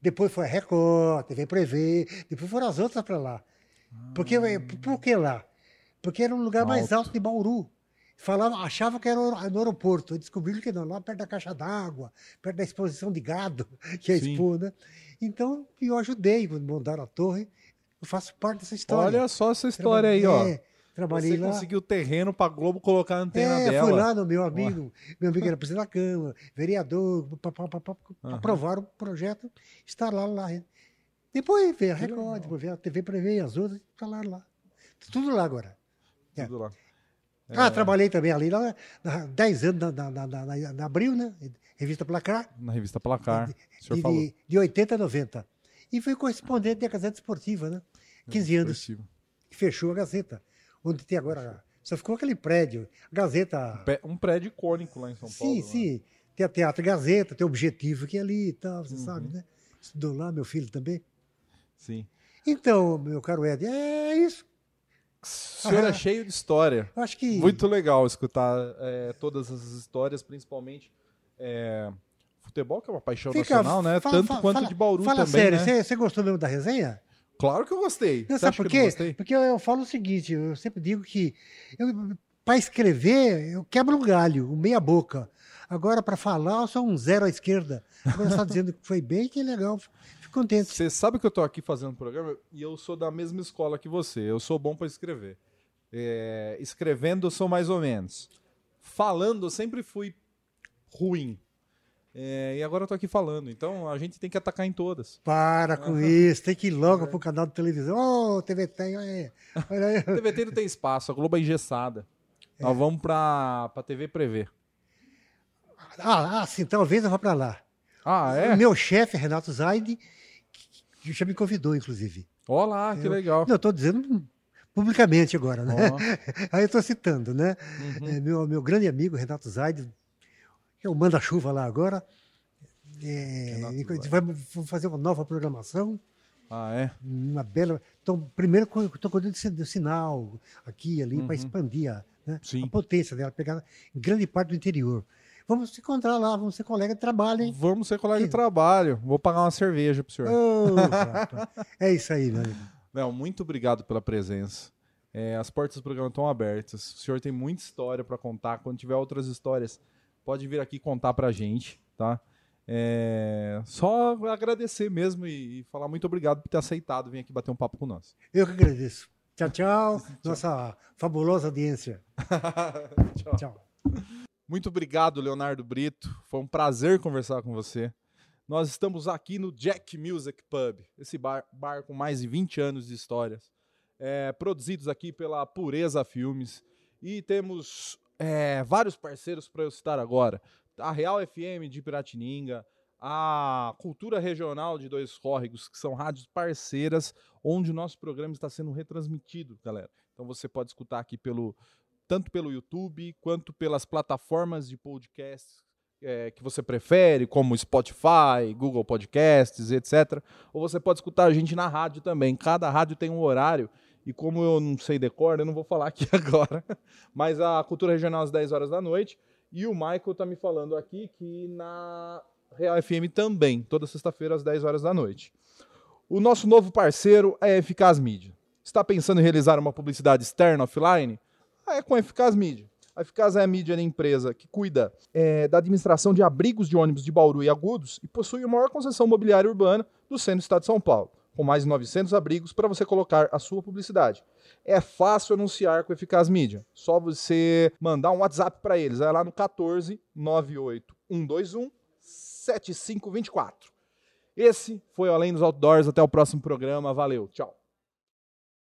S2: Depois foi a Record, TV Prevê, depois foram as outras para lá. Porque, eh, por que lá? Porque era um lugar mais
S1: Alto.
S2: alto de Bauru. Falava, achava que era no aeroporto. Descobriram que não, lá perto da caixa d'água, perto da exposição de gado, que é
S1: Sim.
S2: expor, né? Então, eu ajudei quando montaram a torre. Eu faço parte dessa história.
S1: Olha só essa história aí, ó.
S2: É, trabalhei
S1: Você
S2: lá.
S1: conseguiu terreno pra Globo colocar a antena
S2: É,
S1: dela.
S2: fui lá no meu amigo, meu amigo era presidente da Câmara, vereador,
S1: Aham.
S2: aprovaram o projeto, instalaram lá. Depois veio a. Record, depois veio a TV Prevê, as outras, instalaram lá. Tudo lá agora. É.
S1: Tudo lá.
S2: Ah, trabalhei também ali, lá, na, 10 anos na, na, na, na, na Abril, né? Revista Placar,
S1: Na revista Placar.
S2: De,
S1: falou.
S2: de, de 80 a 90. E fui correspondente da Gazeta Esportiva, né? 15 anos.
S1: Esportivo.
S2: que fechou a Gazeta, onde tem agora. Só ficou aquele prédio. Gazeta.
S1: Um prédio icônico lá em São Paulo.
S2: sim,
S1: né?
S2: sim. Tem a Teatro Gazeta, tem o Objetivo aqui e ali e tal, você
S1: Uhum.
S2: sabe, né? estudou lá, meu filho também.
S1: Sim.
S2: Então, meu caro Ed, é isso.
S1: O senhor é
S2: Ah.
S1: cheio de história.
S2: Acho que.
S1: Muito legal escutar é, todas essas histórias, principalmente é, futebol, que é uma paixão
S2: Fica,
S1: nacional, né?
S2: fala-
S1: Tanto
S2: fala-
S1: quanto
S2: fala-
S1: de Bauru
S2: Fala
S1: também,
S2: sério,
S1: né?
S2: você gostou mesmo da resenha?
S1: Claro que eu gostei.
S2: Não, sabe por quê? Porque eu, eu falo o seguinte, eu sempre digo que para escrever eu quebro um galho, um meia boca. Agora, para falar, eu sou um zero à esquerda. Agora está dizendo que foi bem, que legal. Fico contente.
S1: Você sabe que eu tô aqui fazendo programa e eu sou da mesma escola que você. Eu sou bom para escrever. É, escrevendo eu sou mais ou menos. Falando eu sempre fui ruim. É, e agora eu tô aqui falando. Então a gente tem que atacar em todas.
S2: Para com isso, tem que ir logo pro canal de televisão. Ô, TV tem, olha aí. Olha aí.
S1: TVT não tem espaço, a Globo é engessada. Nós vamos pra, pra TV prever.
S2: Ah, ah, sim, talvez eu vá para lá.
S1: Ah,
S2: O
S1: é?
S2: meu chefe, Renato Zaid, já me convidou, inclusive.
S1: Olha lá, que
S2: Eu-
S1: legal.
S2: Não, eu estou dizendo publicamente agora, né?
S1: Ó,
S2: Aí eu estou citando, né?
S1: uhum.
S2: É, meu, meu grande amigo, Renato Zaid, é o manda-chuva lá agora. É, vai vamos fazer uma nova programação,
S1: Ah, é?
S2: uma bela. Então, primeiro, estou cuidando do sinal aqui e ali
S1: Uhum.
S2: para expandir a, né, a potência dela, pegar grande parte do interior. Vamos se encontrar lá, vamos ser colega de trabalho, hein?
S1: Vamos ser colega de trabalho. Vou pagar uma cerveja pro senhor.
S2: Rapaz. é isso aí, meu amigo.
S1: Léo, muito obrigado pela presença. É, as portas do programa estão abertas. O senhor tem muita história para contar. Quando tiver outras histórias, pode vir aqui contar pra gente, tá? É, só agradecer mesmo e, e falar muito obrigado por ter aceitado vir aqui bater um papo com nós.
S2: Eu que agradeço. Tchau, tchau. Nossa fabulosa audiência.
S1: Tchau.
S2: Tchau.
S1: Muito obrigado, Leonardo Brito. Foi um prazer conversar com você. Nós estamos aqui no Jack Music Pub, esse bar, bar com mais de 20 anos de histórias, é, produzidos aqui pela Pureza Filmes. E temos é, vários parceiros para eu citar agora. A Real FM de Piratininga, a Cultura Regional de Dois Córregos, que são rádios parceiras, onde o nosso programa está sendo retransmitido, galera. Então você pode escutar aqui pelo tanto pelo YouTube quanto pelas plataformas de podcast é, que você prefere, como Spotify, Google Podcasts, etc. Ou você pode escutar a gente na rádio também. Cada rádio tem um horário. E como eu não sei decor, eu não vou falar aqui agora. Mas a Cultura Regional às 10 horas da noite. E o Michael tá me falando aqui que na Real FM também, toda sexta-feira às 10 horas da noite. O nosso novo parceiro é a Eficaz Mídia. Está pensando em realizar uma publicidade externa offline? Ah, é com a Eficaz Mídia. A Eficaz é a mídia da empresa que cuida é, da administração de abrigos de ônibus de Bauru e Agudos e possui a maior concessão imobiliária urbana do centro do estado de São Paulo, com mais de 900 abrigos para você colocar a sua publicidade. É fácil anunciar com Eficaz Mídia. Só você mandar um WhatsApp para eles. Vai lá no 14 98 121 7524. Esse foi o Além dos Outdoors. Até o próximo programa. Valeu. Tchau.